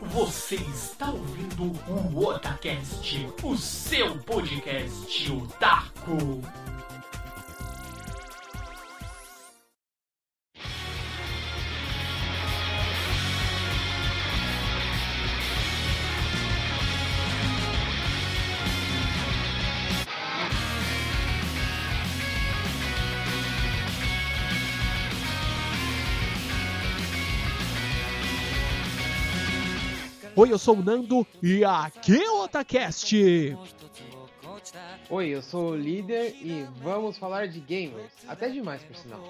Você está ouvindo o Otacast, o seu podcast otaku. Oi, eu sou o Nando e aqui é o Otacast. Oi, eu sou o líder e vamos falar de gamers. Até demais, por sinal.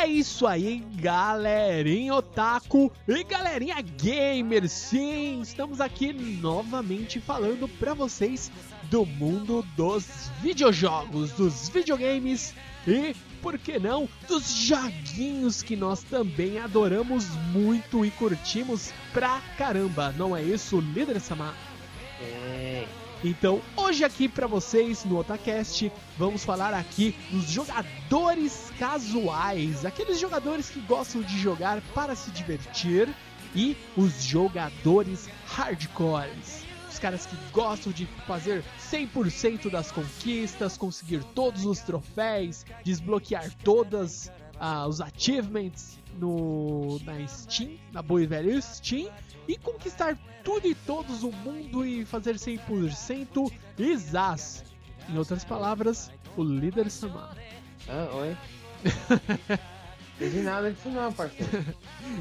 É isso aí, galerinha otaku e galerinha gamer. Sim, estamos aqui novamente falando para vocês do mundo dos videojogos, dos videogames e por que não, dos joguinhos que nós também adoramos muito e curtimos pra caramba. Não é isso, líder Samar? É. Então, hoje aqui para vocês no Otacast, vamos falar aqui dos jogadores casuais, aqueles jogadores que gostam de jogar para se divertir e os jogadores hardcores os caras que gostam de fazer 100% das conquistas, conseguir todos os troféus, desbloquear todas uh, os achievements no na Steam, na boa e velha Steam e conquistar tudo e todos o mundo e fazer 100% Isas. Em outras palavras, o líder Samar. Ah, oi. Não de nada disso não, parceiro.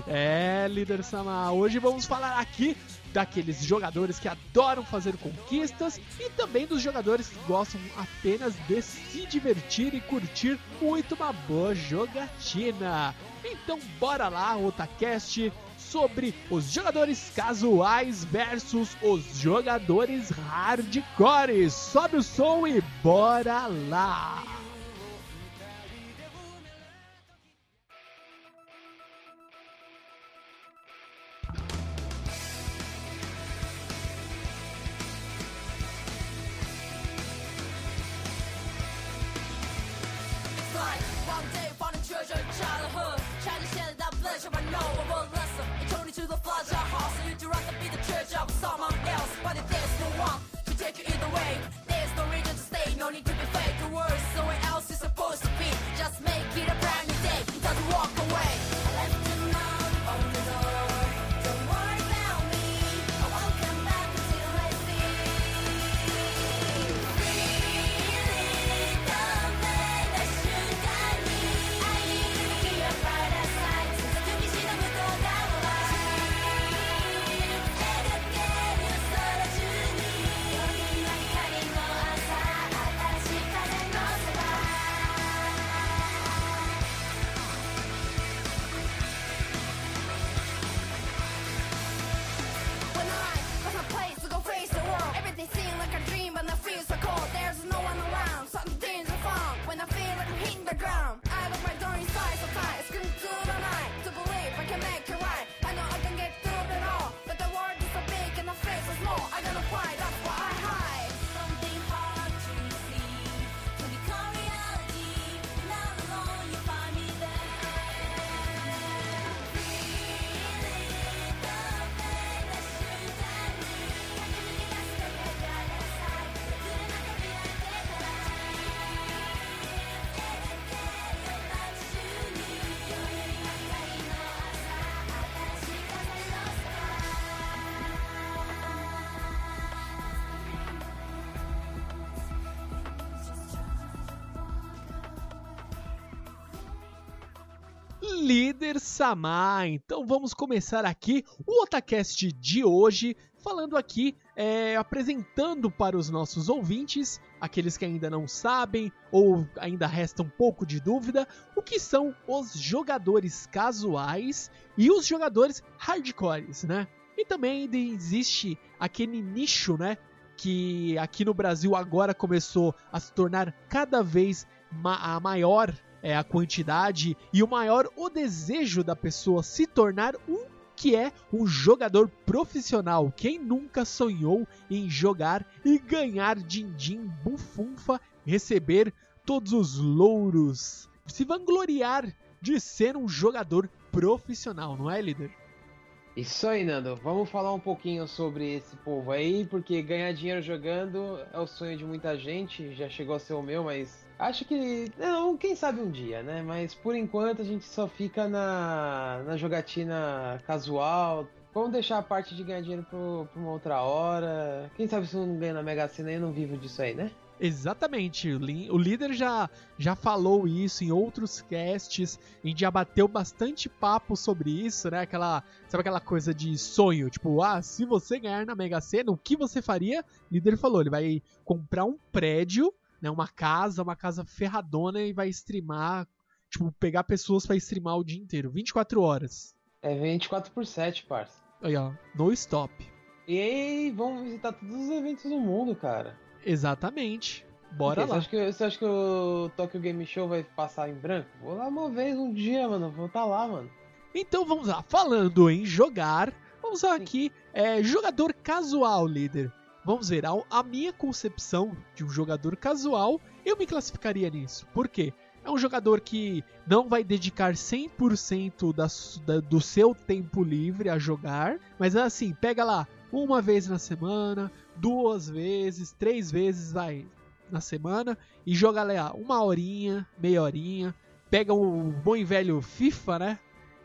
é, líder Samar. Hoje vamos falar aqui daqueles jogadores que adoram fazer conquistas e também dos jogadores que gostam apenas de se divertir e curtir muito uma boa jogatina. Então bora lá, Otacast, sobre os jogadores casuais versus os jogadores hardcore. Sobe o som e bora lá! to the Flaja house And you'd rather be the church. Of someone else But there's no one to take you either way There's no reason to stay, no need to be fake The world somewhere else is supposed to be? Just make it a Samar. Então vamos começar aqui o Otacast de hoje, falando aqui, é, apresentando para os nossos ouvintes, aqueles que ainda não sabem ou ainda resta um pouco de dúvida, o que são os jogadores casuais e os jogadores hardcores, né? E também ainda existe aquele nicho, né? Que aqui no Brasil agora começou a se tornar cada vez ma maior é, a quantidade e o maior o desejo da pessoa se tornar um que é um jogador profissional. Quem nunca sonhou em jogar e ganhar din-din, bufunfa, receber todos os louros, se vangloriar de ser um jogador profissional, não é, líder? Isso aí, Nando. Vamos falar um pouquinho sobre esse povo aí, porque ganhar dinheiro jogando é o sonho de muita gente. Já chegou a ser o meu, mas acho que. Não, quem sabe um dia, né? Mas por enquanto a gente só fica na, na jogatina casual. Vamos deixar a parte de ganhar dinheiro pra uma outra hora. Quem sabe se eu não ganho na Mega Sena e não vivo disso aí, né? Exatamente, o líder já, já falou isso em outros casts, a gente já bateu bastante papo sobre isso, né? Aquela, sabe aquela coisa de sonho, tipo, ah, se você ganhar na Mega Sena, o que você faria? O líder falou, ele vai comprar um prédio, né, uma casa, uma casa ferradona e vai streamar, tipo, pegar pessoas para streamar o dia inteiro, 24 horas. É 24 por 7, parça. Aí, ó, no stop. E aí, vamos visitar todos os eventos do mundo, cara. Exatamente. Bora lá. Você acha, que, você acha que o Tokyo Game Show vai passar em branco? Vou lá uma vez, um dia, mano. Vou estar tá lá, mano. Então vamos lá. Falando em jogar, vamos lá aqui. É, jogador casual, líder. Vamos ver, a, a minha concepção de um jogador casual, eu me classificaria nisso. Por quê? É um jogador que não vai dedicar 100% da, da, do seu tempo livre a jogar, mas assim, pega lá uma vez na semana, duas vezes, três vezes vai na semana e joga lá uma horinha, meia horinha, pega o bom e velho FIFA, né?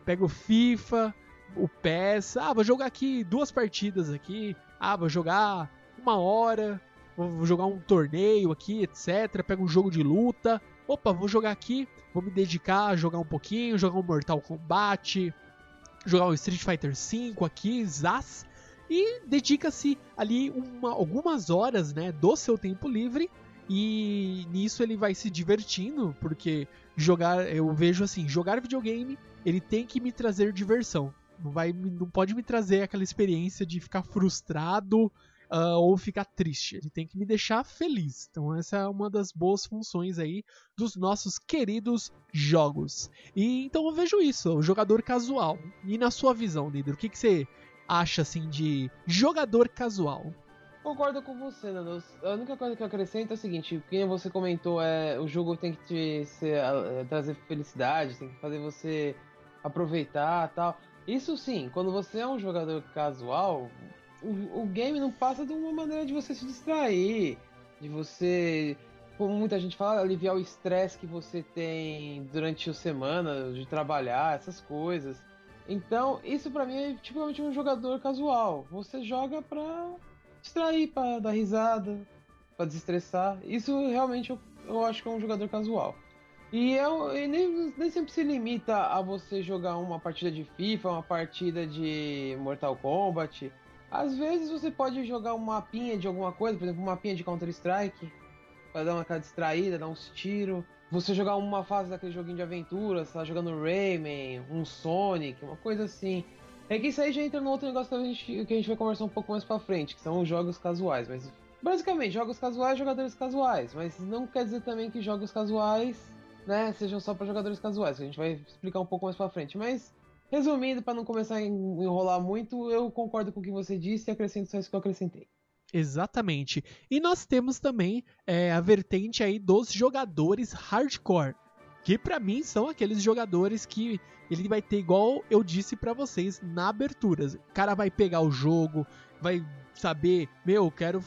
Pega o FIFA, o PES, ah, vou jogar aqui duas partidas aqui, ah, vou jogar uma hora, vou jogar um torneio aqui, etc. Pega um jogo de luta, opa, vou jogar aqui, vou me dedicar a jogar um pouquinho, jogar um Mortal Kombat, jogar um Street Fighter V aqui, Zaz, e dedica-se ali uma, algumas horas né, do seu tempo livre e nisso ele vai se divertindo, porque jogar, eu vejo assim, jogar videogame, ele tem que me trazer diversão. Não, vai, não pode me trazer aquela experiência de ficar frustrado uh, ou ficar triste. Ele tem que me deixar feliz. Então essa é uma das boas funções aí dos nossos queridos jogos. E então eu vejo isso, o jogador casual. E na sua visão, líder, o que, que você acha assim de jogador casual? Concordo com você, Nando. A única coisa que eu acrescento é o seguinte: quem você comentou é o jogo tem que te ser, é, trazer felicidade, tem que fazer você aproveitar tal. Isso sim, quando você é um jogador casual, o, o game não passa de uma maneira de você se distrair, de você, como muita gente fala, aliviar o estresse que você tem durante a semana de trabalhar, essas coisas. Então, isso para mim é tipicamente um jogador casual. Você joga pra distrair, pra dar risada, pra desestressar. Isso realmente eu, eu acho que é um jogador casual. E, e nem, nem sempre se limita a você jogar uma partida de FIFA, uma partida de Mortal Kombat. Às vezes você pode jogar um mapinha de alguma coisa, por exemplo, um mapinha de Counter-Strike, pra dar uma cara distraída, dar uns tiros você jogar uma fase daquele joguinho de aventura, você tá jogando Rayman, um Sonic, uma coisa assim. É que isso aí já entra no outro negócio que a, gente, que a gente vai conversar um pouco mais pra frente, que são os jogos casuais. Mas basicamente, jogos casuais, jogadores casuais. Mas não quer dizer também que jogos casuais, né, sejam só para jogadores casuais. A gente vai explicar um pouco mais pra frente. Mas, resumindo, para não começar a enrolar muito, eu concordo com o que você disse e acrescento só isso que eu acrescentei. Exatamente. E nós temos também é, a vertente aí dos jogadores hardcore, que para mim são aqueles jogadores que ele vai ter igual eu disse para vocês na abertura. O cara vai pegar o jogo, vai saber, meu, quero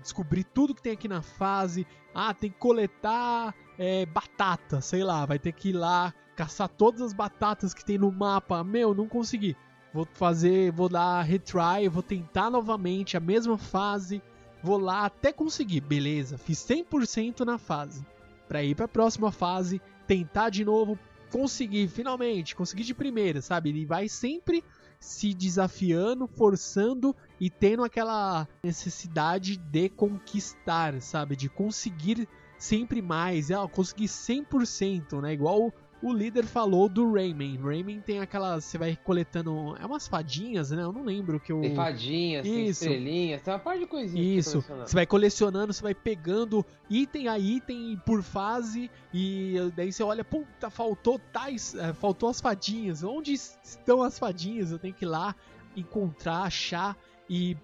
descobrir tudo que tem aqui na fase. Ah, tem que coletar é, batata, sei lá, vai ter que ir lá caçar todas as batatas que tem no mapa. Meu, não consegui vou fazer, vou dar retry, vou tentar novamente a mesma fase, vou lá até conseguir, beleza, fiz 100% na fase. Para ir para a próxima fase, tentar de novo, conseguir finalmente, conseguir de primeira, sabe? Ele vai sempre se desafiando, forçando e tendo aquela necessidade de conquistar, sabe? De conseguir sempre mais, é, conseguir 100%, né? Igual o líder falou do Rayman. Rayman tem aquelas. Você vai coletando. É umas fadinhas, né? Eu não lembro que eu. Tem fadinhas, Isso. tem estrelinhas, tem uma parte de coisinhas. Isso. Você vai colecionando, você vai pegando item a item por fase. E daí você olha, puta, faltou tais. É, faltou as fadinhas. Onde estão as fadinhas? Eu tenho que ir lá encontrar, achar e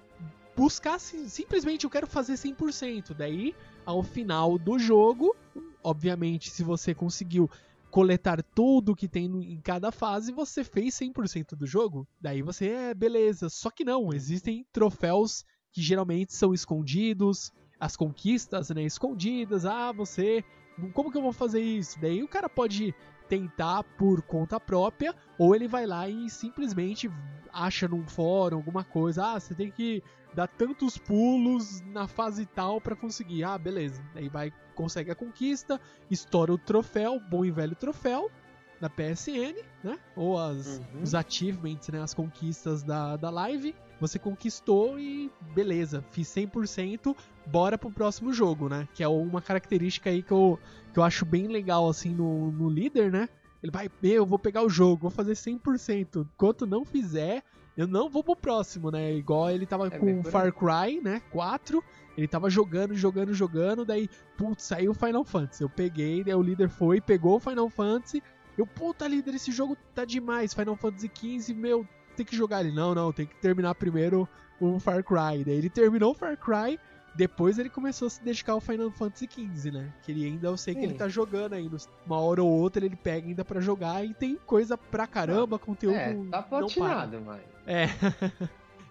buscar simplesmente eu quero fazer 100%. Daí, ao final do jogo, obviamente, se você conseguiu coletar tudo que tem em cada fase, você fez 100% do jogo. Daí você é beleza. Só que não, existem troféus que geralmente são escondidos, as conquistas, né, escondidas. Ah, você, como que eu vou fazer isso? Daí o cara pode tentar por conta própria, ou ele vai lá e simplesmente acha num fórum alguma coisa. Ah, você tem que dar tantos pulos na fase tal para conseguir. Ah, beleza. Aí vai, consegue a conquista, estoura o troféu, bom e velho troféu da PSN, né? Ou as, uhum. os achievements, né? As conquistas da, da live. Você conquistou e beleza, fiz 100%, bora pro próximo jogo, né? Que é uma característica aí que eu, que eu acho bem legal, assim, no, no líder, né? Ele vai, eu vou pegar o jogo, vou fazer 100%. Enquanto não fizer, eu não vou pro próximo, né? Igual ele tava é com Far Cry, né? 4. Ele tava jogando, jogando, jogando. Daí, putz, saiu o Final Fantasy. Eu peguei, daí o líder foi, pegou o Final Fantasy. Eu, puta, líder, esse jogo tá demais. Final Fantasy XV, meu, tem que jogar ele. Não, não, tem que terminar primeiro o Far Cry. Daí ele terminou o Far Cry. Depois ele começou a se dedicar ao Final Fantasy XV, né? Que ele ainda, eu sei Sim. que ele tá jogando ainda. Uma hora ou outra ele pega ainda para jogar e tem coisa pra caramba, conteúdo. É, tá platinado, mano. É.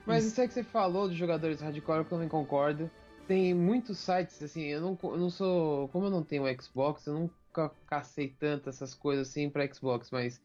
Mas isso aí que você falou dos jogadores hardcore, eu também concordo. Tem muitos sites, assim, eu não, eu não sou. Como eu não tenho Xbox, eu nunca cacei tanto essas coisas assim pra Xbox, mas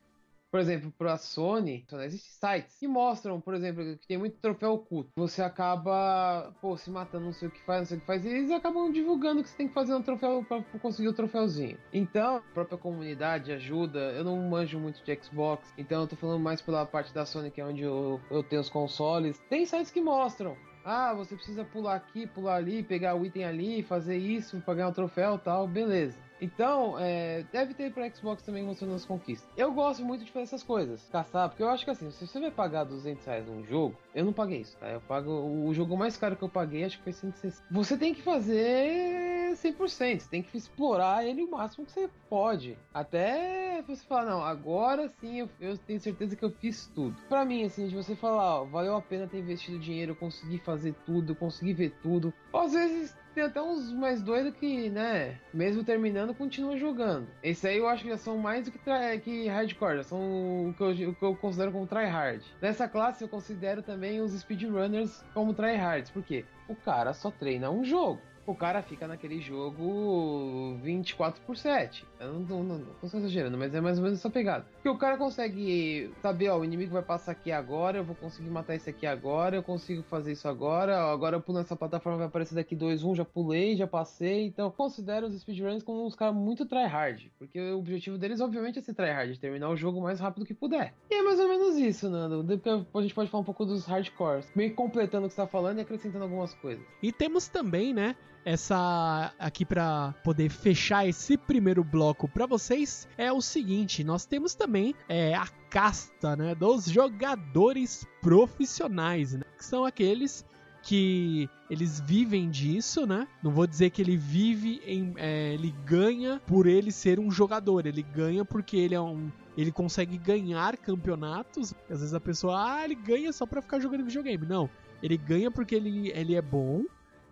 por exemplo, para a Sony, existem sites que mostram, por exemplo, que tem muito troféu oculto. Você acaba, pô, se matando, não sei o que faz, não sei o que faz, e eles acabam divulgando que você tem que fazer um troféu para conseguir o troféuzinho. Então, a própria comunidade ajuda. Eu não manjo muito de Xbox, então eu tô falando mais pela parte da Sony, que é onde eu, eu tenho os consoles. Tem sites que mostram ah, você precisa pular aqui, pular ali, pegar o item ali, fazer isso ganhar o troféu tal, beleza. Então, é, deve ter para Xbox também as conquistas. Eu gosto muito de fazer essas coisas, caçar, porque eu acho que assim, se você vai pagar 200 reais num jogo, eu não paguei isso, tá? Eu pago o jogo mais caro que eu paguei, acho que foi 160. Você tem que fazer 100%, você tem que explorar ele o máximo que você pode, até você falar não, agora sim eu, eu tenho certeza que eu fiz tudo. Para mim, assim, de você falar, ó, valeu a pena ter investido dinheiro, eu consegui fazer tudo, eu consegui ver tudo. Às vezes tem até uns mais doidos que, né, mesmo terminando, continua jogando. Esse aí eu acho que já são mais do que, que hardcore, já são o que, eu, o que eu considero como tryhard. Nessa classe eu considero também os speedrunners como tryhards, porque o cara só treina um jogo o cara fica naquele jogo 24 por 7. Eu não, não, não, não estou exagerando, mas é mais ou menos essa pegada. Porque o cara consegue saber, ó, o inimigo vai passar aqui agora, eu vou conseguir matar esse aqui agora, eu consigo fazer isso agora, agora eu pulo nessa plataforma, vai aparecer daqui 2, 1, um, já pulei, já passei. Então, considero os speedrunners como uns caras muito tryhard. Porque o objetivo deles, obviamente, é ser tryhard, terminar o jogo o mais rápido que puder. E é mais ou menos isso, Nando. Depois a gente pode falar um pouco dos hardcores. Meio completando o que você tá falando e acrescentando algumas coisas. E temos também, né? Essa aqui para poder fechar esse primeiro bloco para vocês é o seguinte: nós temos também é, a casta né, dos jogadores profissionais, né, que são aqueles que eles vivem disso, né? Não vou dizer que ele vive em, é, ele ganha por ele ser um jogador, ele ganha porque ele é um ele consegue ganhar campeonatos. Às vezes a pessoa, ah, ele ganha só pra ficar jogando videogame. Não, ele ganha porque ele, ele é bom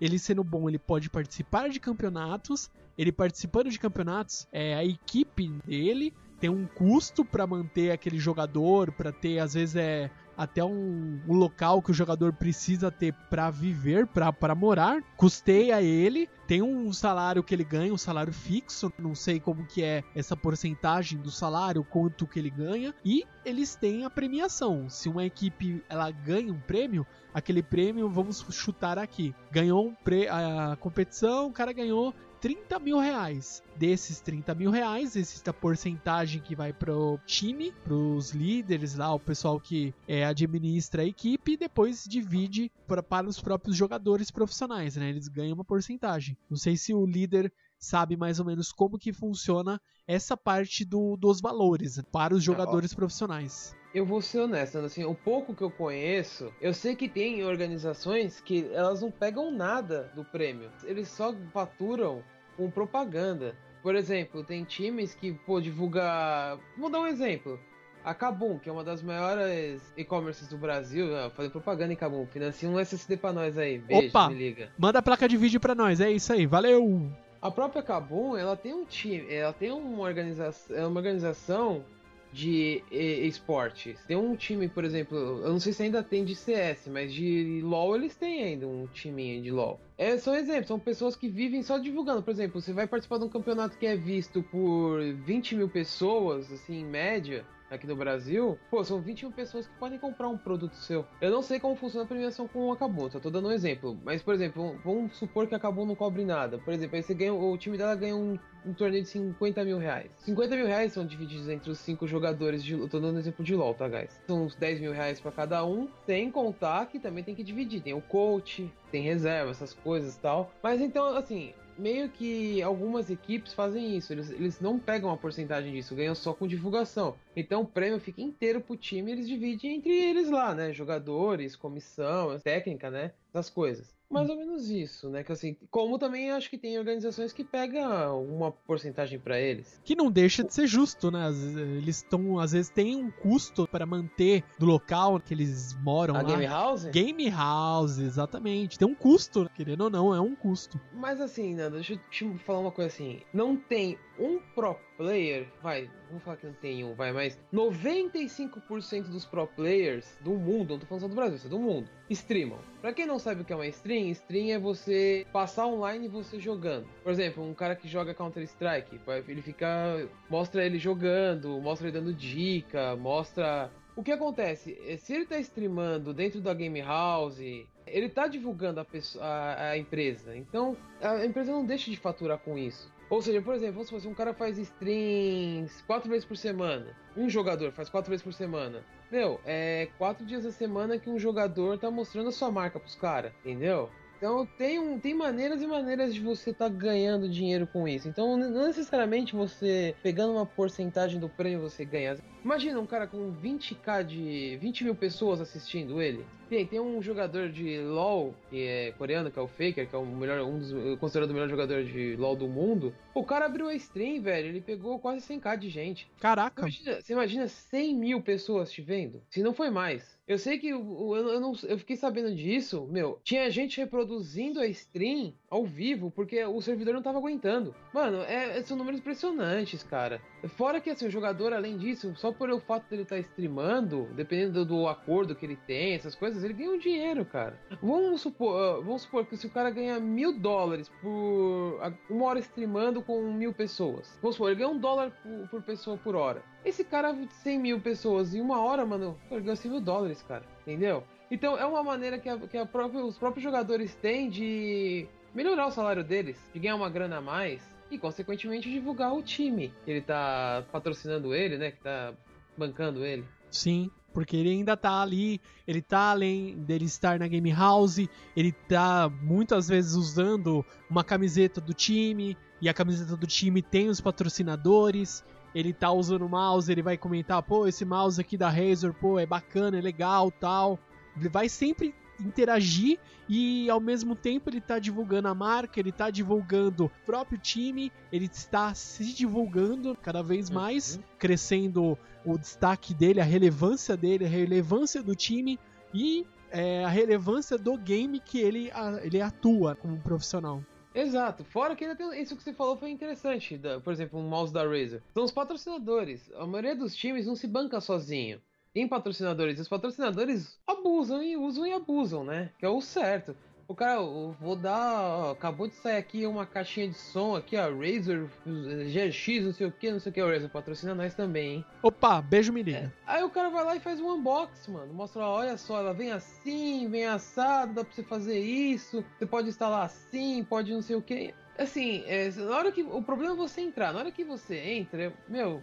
ele sendo bom, ele pode participar de campeonatos. Ele participando de campeonatos, é, a equipe dele tem um custo para manter aquele jogador, para ter às vezes é até um, um, local que o jogador precisa ter para viver, para morar, custeia ele, tem um salário que ele ganha, um salário fixo, não sei como que é essa porcentagem do salário, quanto que ele ganha, e eles têm a premiação. Se uma equipe ela ganha um prêmio, aquele prêmio, vamos chutar aqui, ganhou um a competição, o cara ganhou 30 mil reais. Desses 30 mil reais, existe a porcentagem que vai pro time, pros líderes lá, o pessoal que é, administra a equipe, e depois divide pra, para os próprios jogadores profissionais, né? Eles ganham uma porcentagem. Não sei se o líder sabe mais ou menos como que funciona essa parte do, dos valores para os jogadores profissionais. Eu vou ser honesto, assim, o pouco que eu conheço, eu sei que tem organizações que elas não pegam nada do prêmio. Eles só faturam com propaganda. Por exemplo, tem times que, pô, divulga. Vou dar um exemplo. A Kabum, que é uma das maiores e-commerces do Brasil, fazendo propaganda em Kabum, financia um SSD pra nós aí. Beijo, Opa, me liga. Manda a placa de vídeo pra nós, é isso aí, valeu! A própria Kabum, ela tem um time, ela tem uma organização, é uma organização de esportes. Tem um time, por exemplo, eu não sei se ainda tem de CS, mas de LoL eles têm ainda um timinho de LoL. É, são exemplos, são pessoas que vivem só divulgando. Por exemplo, você vai participar de um campeonato que é visto por 20 mil pessoas, assim, em média aqui no Brasil, pô, são 21 pessoas que podem comprar um produto seu. Eu não sei como funciona a premiação com o Acabou, só tô dando um exemplo. Mas, por exemplo, vamos supor que Acabou não cobre nada. Por exemplo, aí você ganha, o time dela ganha um, um torneio de 50 mil reais. 50 mil reais são divididos entre os cinco jogadores de. Eu tô dando um exemplo de LOL, tá, guys? São uns 10 mil reais pra cada um, sem contar que também tem que dividir. Tem o coach, tem reserva, essas coisas e tal. Mas então, assim, meio que algumas equipes fazem isso. Eles, eles não pegam a porcentagem disso, ganham só com divulgação. Então o prêmio fica inteiro pro time e eles dividem entre eles lá, né? Jogadores, comissão, técnica, né? Das coisas mais ou menos isso, né? Que assim, como também acho que tem organizações que pegam uma porcentagem para eles. Que não deixa de ser justo, né? Eles estão, às vezes, tem um custo para manter do local que eles moram A lá. Game House? Game House, exatamente. Tem um custo, querendo ou não, é um custo. Mas assim, Nando, deixa eu te falar uma coisa assim. Não tem um pro player, vai, vamos falar que não tem um, vai, mas 95% dos pro players do mundo, não tô falando só do Brasil, isso é do mundo, streamam. Pra quem não sabe o que é uma stream, stream é você passar online você jogando. Por exemplo, um cara que joga Counter-Strike, ele fica. mostra ele jogando, mostra ele dando dica, mostra. O que acontece? Se ele tá streamando dentro da Game House, ele tá divulgando a, pessoa, a, a empresa. Então a empresa não deixa de faturar com isso. Ou seja, por exemplo, se um cara faz streams quatro vezes por semana, um jogador faz quatro vezes por semana, meu, é quatro dias da semana que um jogador tá mostrando a sua marca pros caras, entendeu? Então tem, um, tem maneiras e maneiras de você estar tá ganhando dinheiro com isso. Então não necessariamente você pegando uma porcentagem do prêmio você ganha. Imagina um cara com 20k de 20 mil pessoas assistindo ele. Tem, tem um jogador de LoL, que é coreano, que é o Faker, que é o melhor, um dos considerado o melhor jogador de LoL do mundo. O cara abriu a stream, velho, ele pegou quase 100k de gente. Caraca! Imagina, você imagina 100 mil pessoas te vendo? Se não foi mais. Eu sei que eu, eu, não, eu fiquei sabendo disso, meu. Tinha gente reproduzindo a stream ao vivo porque o servidor não tava aguentando. Mano, é, são números impressionantes, cara. Fora que assim, o jogador, além disso, só por o fato dele estar tá streamando, dependendo do, do, acordo que ele tem, essas coisas, ele ganha um dinheiro, cara. Vamos supor, uh, vamos supor que se o cara ganha mil dólares por uma hora streamando com mil pessoas. Vamos supor, ele ganha um dólar por, por pessoa por hora. Esse cara, 100 mil pessoas em uma hora, mano, ele ganha 100 mil dólares, cara. Entendeu? Então é uma maneira que, a, que a própria, os próprios jogadores têm de melhorar o salário deles, de ganhar uma grana a mais e, consequentemente, divulgar o time que ele tá patrocinando ele, né? Que tá bancando ele. Sim, porque ele ainda tá ali, ele tá além dele estar na Game House, ele tá muitas vezes usando uma camiseta do time, e a camiseta do time tem os patrocinadores, ele tá usando o mouse, ele vai comentar, pô, esse mouse aqui da Razer, pô, é bacana, é legal, tal. Ele vai sempre interagir e ao mesmo tempo ele está divulgando a marca, ele está divulgando o próprio time, ele está se divulgando cada vez uhum. mais, uhum. crescendo o destaque dele, a relevância dele, a relevância do time e é, a relevância do game que ele, a, ele atua como profissional. Exato, fora que ainda tem isso que você falou foi interessante, da, por exemplo, um mouse da Razer. São os patrocinadores. A maioria dos times não se banca sozinho tem patrocinadores. Os patrocinadores abusam e usam e abusam, né? Que é o certo. O cara, eu vou dar. Ó, acabou de sair aqui uma caixinha de som aqui, ó. Razer GX, não sei o que, não sei o que. O Razer patrocina nós também, hein? Opa, beijo menino. É. Aí o cara vai lá e faz um unboxing, mano. Mostra, olha só, ela vem assim, vem assado, dá pra você fazer isso. Você pode instalar assim, pode não sei o que. Assim, é, na hora que. O problema é você entrar. Na hora que você entra, meu,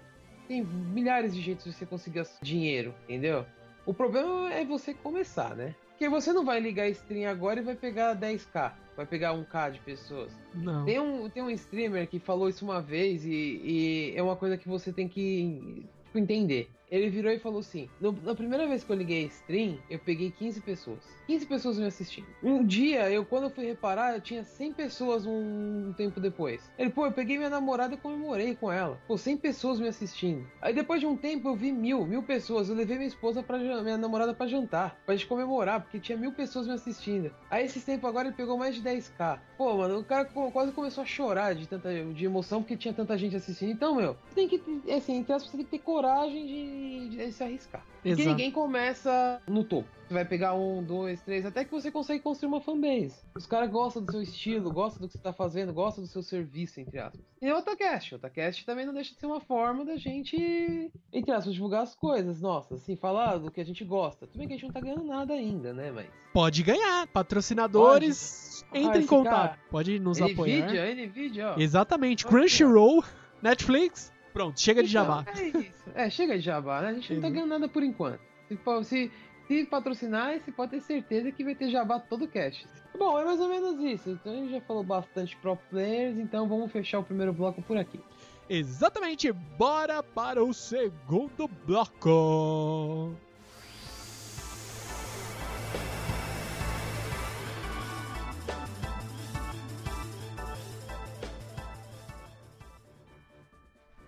tem milhares de jeitos de você conseguir dinheiro, entendeu? O problema é você começar, né? Porque você não vai ligar a stream agora e vai pegar 10k, vai pegar 1k de pessoas. Não. Tem um, tem um streamer que falou isso uma vez e, e é uma coisa que você tem que entender. Ele virou e falou assim: no, na primeira vez que eu liguei a stream, eu peguei 15 pessoas. 15 pessoas me assistindo. Um dia, eu quando eu fui reparar, eu tinha 100 pessoas um, um tempo depois. Ele, pô, eu peguei minha namorada e comemorei com ela. Pô, 100 pessoas me assistindo. Aí depois de um tempo eu vi mil, mil pessoas. Eu levei minha esposa para minha namorada para jantar, pra gente comemorar, porque tinha mil pessoas me assistindo. Aí esse tempo agora ele pegou mais de 10k. Pô, mano, o cara quase começou a chorar de tanta de emoção porque tinha tanta gente assistindo. Então, meu, tem que, assim, entre aspas, você tem que ter coragem de, de, se arriscar. Porque ninguém começa no topo. Você vai pegar um, dois, três, até que você consegue construir uma fanbase. Os caras gostam do seu estilo, gostam do que você tá fazendo, gostam do seu serviço, entre aspas. E o Otacast. O Otacast também não deixa de ser uma forma da gente, entre aspas, divulgar as coisas. Nossa, assim, falar do que a gente gosta. Tudo bem que a gente não tá ganhando nada ainda, né? Mas. Pode ganhar. Patrocinadores, Pode. entre Ah, em contato. cara- Pode nos apoiar. Nvidia, Nvidia, ó. Exatamente. Crunchyroll, Netflix. Pronto, chega de Então, jabá. É isso. É, chega de jabá, né? A gente não tá Uhum. ganhando nada por enquanto. Se, se, se patrocinar, você pode ter certeza que vai ter jabá todo cast. Bom, é mais ou menos isso. Então a gente já falou bastante pro players, então vamos fechar o primeiro bloco por aqui. Exatamente. Bora para o segundo bloco.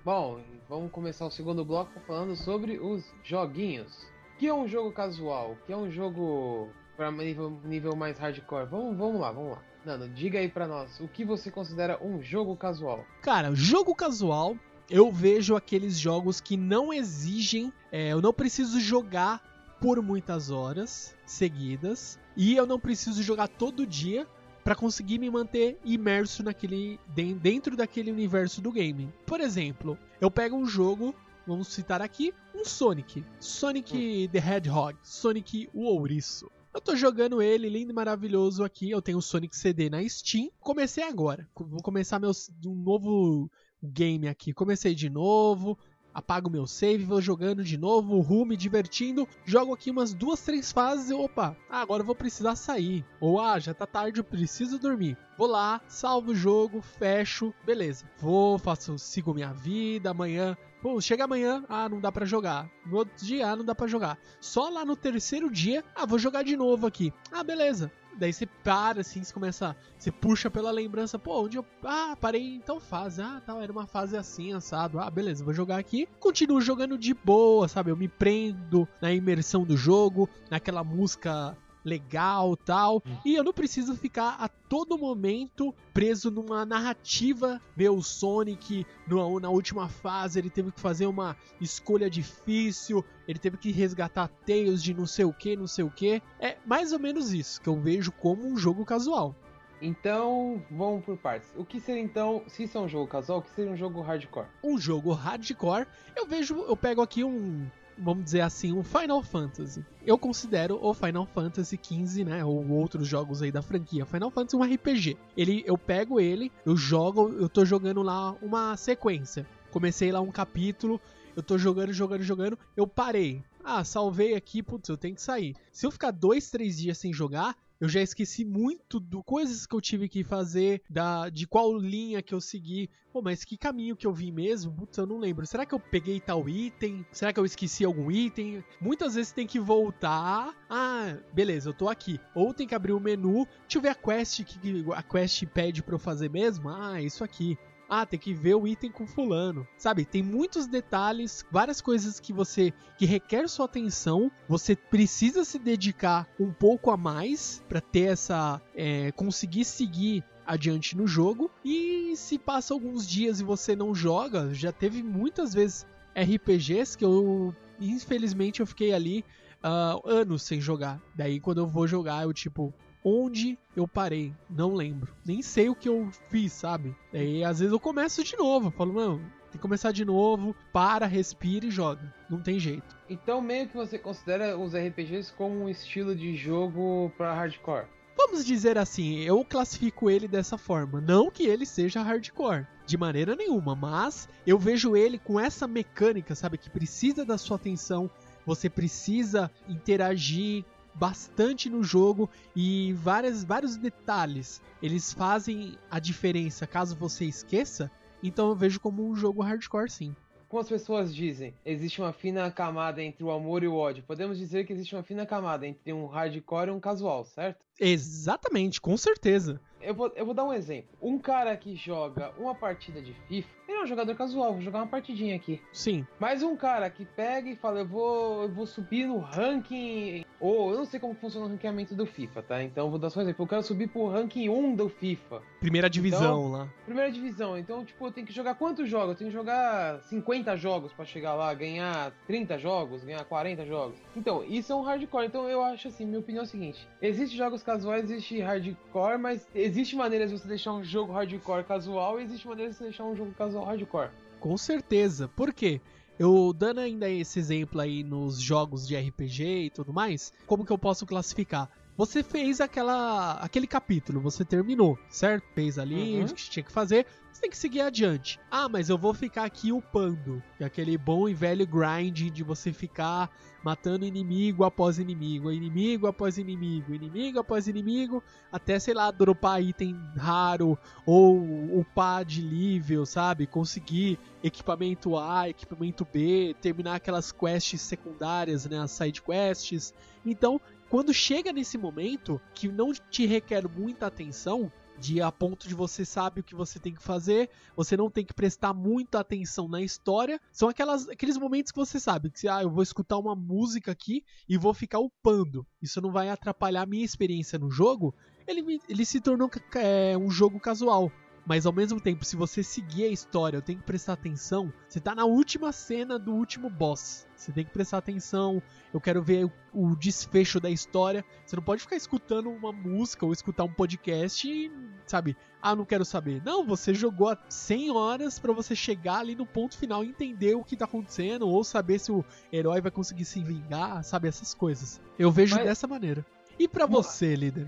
Bom, vamos começar o segundo bloco falando sobre os joguinhos. Que é um jogo casual? Que é um jogo para nível, nível mais hardcore? Vamos, vamos lá, vamos lá. Nano, diga aí pra nós, o que você considera um jogo casual? Cara, jogo casual, eu vejo aqueles jogos que não exigem. é, eu não preciso jogar por muitas horas seguidas. E eu não preciso jogar todo dia para conseguir me manter imerso naquele den- dentro daquele universo do game. Por exemplo, eu pego um jogo, vamos citar aqui, um Sonic, Sonic the Hedgehog, Sonic o Ouriço. Eu tô jogando ele, lindo e maravilhoso aqui. Eu tenho o Sonic CD na Steam. Comecei agora. Vou começar meu um novo game aqui. Comecei de novo. Apago meu save, vou jogando de novo, rumo, me divertindo. Jogo aqui umas duas, três fases e opa, ah, agora eu vou precisar sair. Ou ah, já tá tarde, eu preciso dormir. Vou lá, salvo o jogo, fecho, beleza. Vou, faço, sigo minha vida, amanhã. Pô, chega amanhã, ah, não dá pra jogar. No outro dia, ah, não dá pra jogar. Só lá no terceiro dia, ah, vou jogar de novo aqui. Ah, beleza. Daí você para, assim, você começa. Você puxa pela lembrança, pô, onde eu. Ah, parei em tal fase. Ah, tal, era uma fase assim, assado. Ah, beleza, vou jogar aqui. Continuo jogando de boa, sabe? Eu me prendo na imersão do jogo, naquela música legal tal. E eu não preciso ficar a todo momento preso numa narrativa. Ver o Sonic no- na última fase, ele teve que fazer uma escolha difícil, ele teve que resgatar Tails de não sei o que, não sei o que. É mais ou menos isso que eu vejo como um jogo casual. Então, vamos por partes. O que seria então, se isso é um jogo casual, o que seria um jogo hardcore? Um jogo hardcore, eu vejo, eu pego aqui um, vamos dizer assim, um Final Fantasy. Eu considero o Final Fantasy XV, né, ou outros jogos aí da franquia Final Fantasy um RPG. Ele, eu pego ele, eu jogo, eu tô jogando lá uma sequência. Comecei lá um capítulo, eu tô jogando, jogando, jogando, eu parei. Ah, salvei aqui, putz, eu tenho que sair. Se eu ficar dois, três dias sem jogar, eu já esqueci muito do coisas que eu tive que fazer, da de qual linha que eu segui. Pô, mas que caminho que eu vi mesmo? Putz, eu não lembro. Será que eu peguei tal item? Será que eu esqueci algum item? Muitas vezes tem que voltar. Ah, beleza, eu tô aqui. Ou tem que abrir o menu. Deixa eu ver a quest que a quest pede pra eu fazer mesmo. Ah, isso aqui. Ah, tem que ver o item com fulano. Sabe, tem muitos detalhes, várias coisas que você que requer sua atenção. Você precisa se dedicar um pouco a mais para ter essa é, conseguir seguir adiante no jogo. E se passa alguns dias e você não joga, já teve muitas vezes RPGs que eu infelizmente eu fiquei ali ah, anos sem jogar. Daí quando eu vou jogar eu tipo onde eu parei, não lembro. Nem sei o que eu fiz, sabe? Daí às vezes eu começo de novo, eu falo, não, tem que começar de novo, para, respira e joga. Não tem jeito. Então, meio que você considera os RPGs como um estilo de jogo pra hardcore. Vamos dizer assim, eu classifico ele dessa forma. Não que ele seja hardcore, de maneira nenhuma, mas eu vejo ele com essa mecânica, sabe? Que precisa da sua atenção, você precisa interagir bastante no jogo e várias, vários detalhes eles fazem a diferença caso você esqueça. Então eu vejo como um jogo hardcore sim. como as pessoas dizem, existe uma fina camada entre o amor e o ódio. Podemos dizer que existe uma fina camada entre um hardcore e um casual, certo? Exatamente, com certeza. Eu vou, eu vou dar um exemplo. Um cara que joga uma partida de FIFA, ele é um jogador casual, vou jogar uma partidinha aqui. Sim. Mas um cara que pega e fala, eu vou, eu vou subir no ranking. Ou eu não sei como funciona o ranqueamento do FIFA, tá? Então vou dar só um exemplo. Eu quero subir pro ranking 1 do FIFA. Primeira divisão Então, lá. Primeira divisão. Então, tipo, eu tenho que jogar quantos jogos? Eu tenho que jogar 50 jogos pra chegar lá, ganhar 30 jogos, ganhar 40 jogos. Então, isso é um hardcore. Então eu acho assim, minha opinião é a seguinte: existe jogos casuais, existe hardcore, mas existe maneiras de você deixar um jogo hardcore casual e existe maneiras de você deixar um jogo casual hardcore. Com certeza. Por quê? Eu dando ainda esse exemplo aí nos jogos de RPG e tudo mais, como que eu posso classificar? Você fez aquela, aquele capítulo, você terminou, certo? Fez ali Uhum. o que tinha que fazer, você tem que seguir adiante. Ah, mas eu vou ficar aqui upando, é aquele bom e velho grind de você ficar matando inimigo após inimigo, inimigo após inimigo, inimigo após inimigo, até, sei lá, dropar item raro ou upar de nível, sabe? Conseguir equipamento A, equipamento B, terminar aquelas quests secundárias, né? As side quests. Então, quando chega nesse momento que não te requer muita atenção, de a ponto de você sabe o que você tem que fazer, você não tem que prestar muita atenção na história, são aquelas, aqueles momentos que você sabe que ah, eu vou escutar uma música aqui e vou ficar upando. Isso não vai atrapalhar a minha experiência no jogo. Ele, ele se tornou é, um jogo casual. Mas ao mesmo tempo, se você seguir a história, eu tenho que prestar atenção. Você tá na última cena do último boss. Você tem que prestar atenção. Eu quero ver o, desfecho da história. Você não pode ficar escutando uma música ou escutar um podcast e, sabe, ah, não quero saber. Não, você jogou há 100 horas pra você chegar ali no ponto final e entender o que tá acontecendo ou saber se o herói vai conseguir se vingar, sabe, essas coisas. Eu vejo Mas- dessa maneira. E pra Boa. você, líder?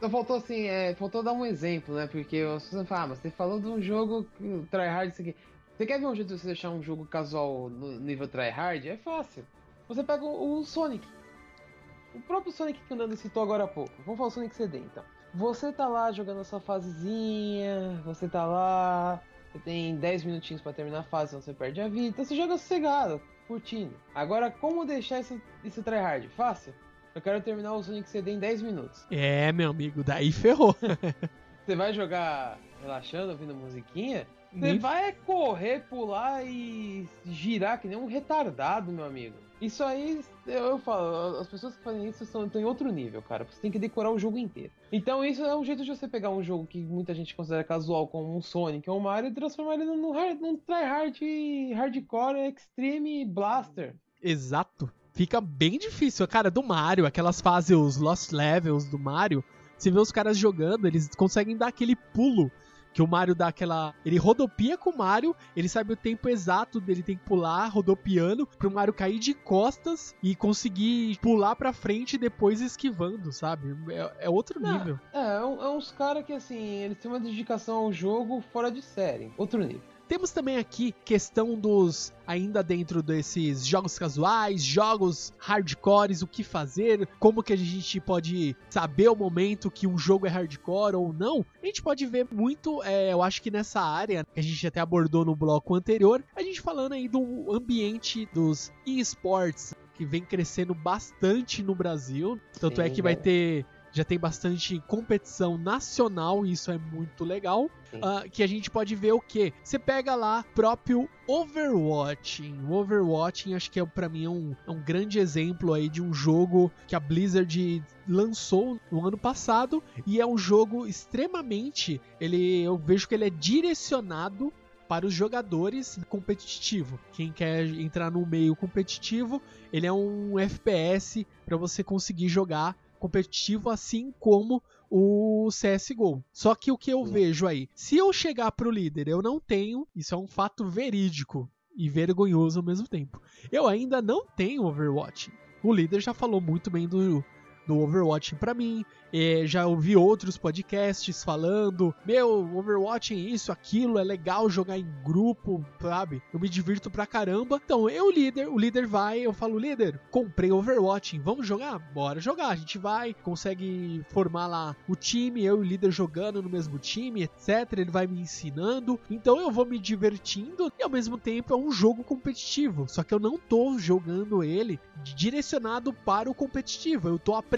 Só faltou assim, é, faltou dar um exemplo, né? Porque as pessoas falam, ah, mas você falou de um jogo tryhard isso aqui. Você quer ver um jeito de você deixar um jogo casual no nível tryhard? É fácil. Você pega o, o Sonic. O próprio Sonic que o Nando citou agora há pouco. Vamos falar o Sonic CD então. Você tá lá jogando a sua fasezinha, você tá lá, você tem 10 minutinhos pra terminar a fase, senão você perde a vida. Então você joga sossegado, curtindo. Agora, como deixar isso, isso tryhard? Fácil. Eu quero terminar o Sonic CD em 10 minutos. É, meu amigo, daí ferrou. Você vai jogar relaxando, ouvindo musiquinha? Você Nem- vai correr, pular e girar que nem um retardado, meu amigo. Isso aí, eu, eu falo, as pessoas que fazem isso estão, estão em outro nível, cara. Você tem que decorar o jogo inteiro. Então, isso é um jeito de você pegar um jogo que muita gente considera casual, como um Sonic ou um Mario, e transformar ele num, num tryhard, hardcore, extreme blaster. Exato. Fica bem difícil. Cara, do Mario, aquelas fases, os Lost Levels do Mario, você vê os caras jogando, eles conseguem dar aquele pulo. Que o Mario dá aquela. Ele rodopia com o Mario, ele sabe o tempo exato dele tem que pular, rodopiando, pro Mario cair de costas e conseguir pular pra frente e depois esquivando, sabe? É, é outro Não, nível. É, é, é uns caras que, assim, eles têm uma dedicação ao jogo fora de série. Outro nível. Temos também aqui questão dos ainda dentro desses jogos casuais, jogos hardcores, o que fazer, como que a gente pode saber o momento que um jogo é hardcore ou não. A gente pode ver muito, é, eu acho que nessa área que a gente até abordou no bloco anterior, a gente falando aí do ambiente dos esports que vem crescendo bastante no Brasil. Tanto é Sim, que vai velho. ter já tem bastante competição nacional e isso é muito legal. Ah, que a gente pode ver o que? Você pega lá próprio Overwatch. O Overwatch, acho que é para mim é um, é um grande exemplo aí de um jogo que a Blizzard lançou no ano passado e é um jogo extremamente, ele eu vejo que ele é direcionado para os jogadores competitivo. Quem quer entrar no meio competitivo, ele é um FPS para você conseguir jogar competitivo assim como o CSGO. Só que o que eu vejo aí, se eu chegar pro líder, eu não tenho, isso é um fato verídico e vergonhoso ao mesmo tempo. Eu ainda não tenho Overwatch. O líder já falou muito bem do, do Overwatch para mim. É, já ouvi outros podcasts falando, meu, Overwatch é isso, aquilo, é legal jogar em grupo, sabe? Eu me divirto pra caramba. Então, eu, líder, o líder vai, eu falo, líder, comprei Overwatch, vamos jogar? Bora jogar. A gente vai, consegue formar lá o time, eu e o líder jogando no mesmo time, etc. Ele vai me ensinando. Então eu vou me divertindo e ao mesmo tempo é um jogo competitivo. Só que eu não tô jogando ele direcionado para o competitivo. Eu tô aprendendo,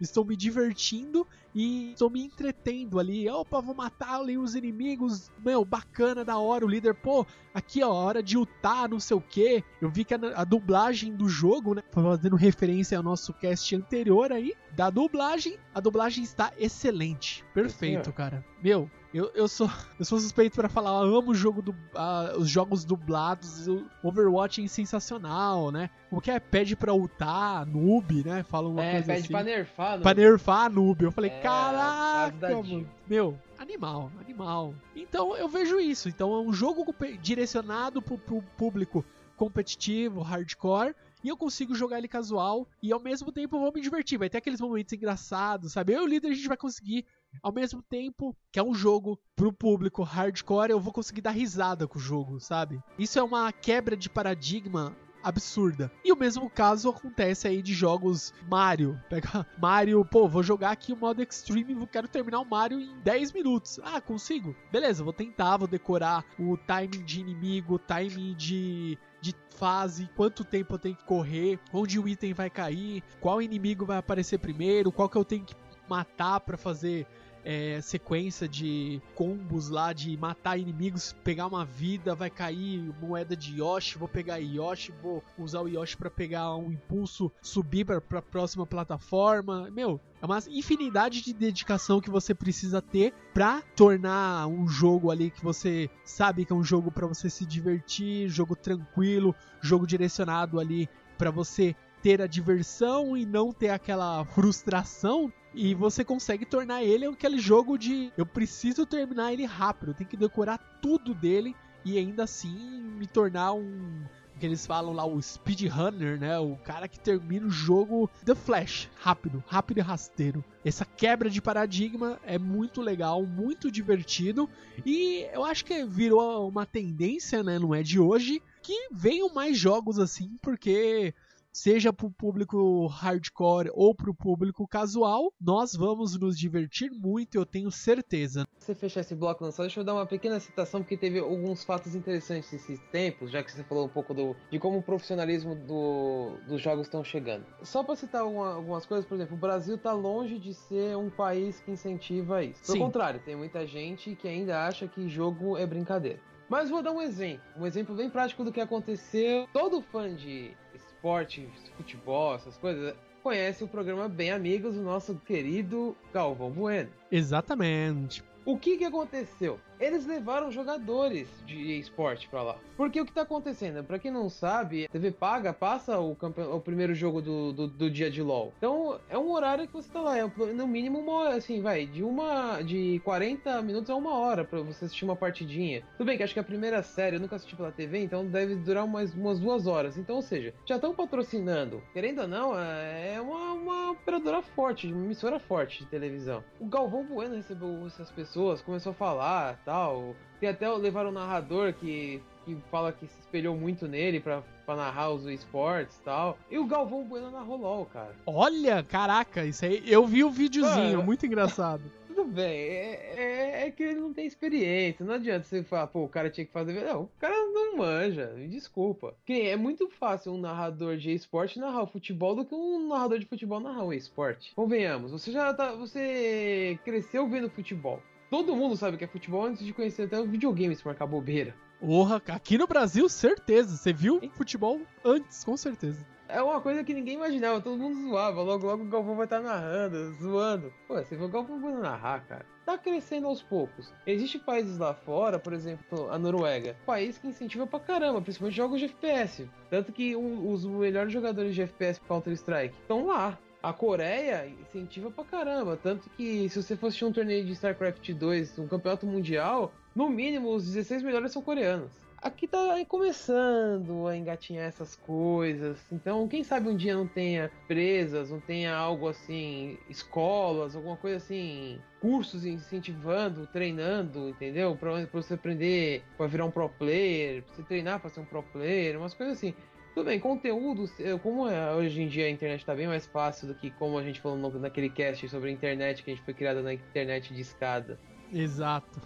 estou me divertindo e estou me entretendo ali. Opa, vou matar ali os inimigos. Meu, bacana, da hora. O líder, pô, aqui ó, hora de ultar, não sei o que. Eu vi que a, a, dublagem do jogo, né? Fazendo referência ao nosso cast anterior aí, da dublagem. A dublagem está excelente. Perfeito, cara. Meu, eu, eu, sou, eu sou suspeito para falar, eu amo o jogo do, uh, os jogos dublados, o Overwatch é sensacional, né? O que é? Pede pra ultar, noob, né? Fala uma é, coisa pede assim. pra nerfar, noob. Pra nerfar, noob. Eu falei, É, caraca, mano. Meu, animal, animal. Então eu vejo isso. Então é um jogo direcionado pro, pro público competitivo, hardcore. E eu consigo jogar ele casual e ao mesmo tempo eu vou me divertir. Vai ter aqueles momentos engraçados, sabe? Eu e o líder a gente vai conseguir, ao mesmo tempo que é um jogo pro público hardcore, eu vou conseguir dar risada com o jogo, sabe? Isso é uma quebra de paradigma absurda. E o mesmo caso acontece aí de jogos Mario. Pega Mario, pô, vou jogar aqui o modo Extreme e quero terminar o Mario em 10 minutos. Ah, consigo? Beleza, vou tentar, vou decorar o timing de inimigo, timing de de fase, quanto tempo eu tenho que correr, onde o item vai cair, qual inimigo vai aparecer primeiro, qual que eu tenho que matar pra fazer é, sequência de combos lá, de matar inimigos, pegar uma vida, vai cair moeda de Yoshi, vou pegar Yoshi, vou usar o Yoshi pra pegar um impulso, subir pra, pra próxima plataforma. Meu, é uma infinidade de dedicação que você precisa ter pra tornar um jogo ali que você sabe que é um jogo pra você se divertir, jogo tranquilo, jogo direcionado ali pra você ter a diversão e não ter aquela frustração e você consegue tornar ele aquele jogo de eu preciso terminar ele rápido, eu tenho que decorar tudo dele e ainda assim me tornar um que eles falam lá o speedrunner, né? O cara que termina o jogo The Flash, rápido, rápido e rasteiro. Essa quebra de paradigma é muito legal, muito divertido e eu acho que virou uma tendência, né? Não é de hoje que venham mais jogos assim, porque seja para o público hardcore ou para o público casual, nós vamos nos divertir muito, eu tenho certeza. você fechar esse bloco lançado, deixa eu dar uma pequena citação, porque teve alguns fatos interessantes nesses tempos, já que você falou um pouco do, de como o profissionalismo do- dos jogos estão chegando. Só para citar alguma- algumas coisas, por exemplo, o Brasil está longe de ser um país que incentiva isso. Pelo Sim. contrário, tem muita gente que ainda acha que jogo é brincadeira. Mas vou dar um exemplo, um exemplo bem prático do que aconteceu. Todo fã de esporte, futebol, essas coisas, conhece o programa Bem Amigos do nosso querido Galvão Bueno. Exatamente. O que que aconteceu? Eles levaram jogadores de esporte pra lá. Porque o que tá acontecendo? Pra quem não sabe, a TV paga passa o, o primeiro jogo do, do, do dia de LoL. Então é um horário que você tá lá. É no mínimo uma hora, assim, vai, de uma. de 40 minutos a uma hora pra você assistir uma partidinha. Tudo bem que acho que a primeira série eu nunca assisti pela TV, então deve durar umas, umas duas horas. Então, ou seja, já estão patrocinando. Querendo ou não, é uma, uma operadora forte, uma emissora forte de televisão. O Galvão Bueno recebeu essas pessoas, começou a falar tal. Tem até levaram um narrador que, que fala que se espelhou muito nele pra, pra narrar os esportes tal. E o Galvão Bueno narrou LOL, cara. Olha, caraca, isso aí. Eu vi o videozinho, muito engraçado. Tudo bem, é, é, é que ele não tem experiência. Não adianta você falar, pô, o cara tinha que fazer. Não, o cara não manja, me desculpa. Que é muito fácil um narrador de esporte narrar o futebol do que um narrador de futebol narrar o esporte. Convenhamos, você já tá. Você cresceu vendo futebol. Todo mundo sabe que é futebol antes de conhecer até o videogame se marcar bobeira. Porra, aqui no Brasil, certeza. Você viu futebol antes, com certeza. É uma coisa que ninguém imaginava, todo mundo zoava. Logo, logo o Galvão vai estar narrando, zoando. Pô, você vê o Galvão vai narrar, cara. Tá crescendo aos poucos. Existem países lá fora, por exemplo, a Noruega, país que incentiva pra caramba, principalmente jogos de FPS. Tanto que um- os melhores jogadores de FPS Counter-Strike estão lá. A Coreia incentiva pra caramba. Tanto que se você assistir um torneio de StarCraft 2, um campeonato mundial, no mínimo os 16 melhores são coreanos. aqui tá começando a engatinhar essas coisas. Então, quem sabe um dia não tenha presas, não tenha algo assim, escolas, alguma coisa assim, cursos incentivando, treinando, entendeu? Pra, pra você aprender para virar um pro player, pra você treinar para ser um pro player, umas coisas assim. Tudo bem, conteúdo, como é, hoje em dia a internet está bem mais fácil do que como a gente falou no, naquele cast sobre a internet, que a gente foi criada na internet de escada. Exato.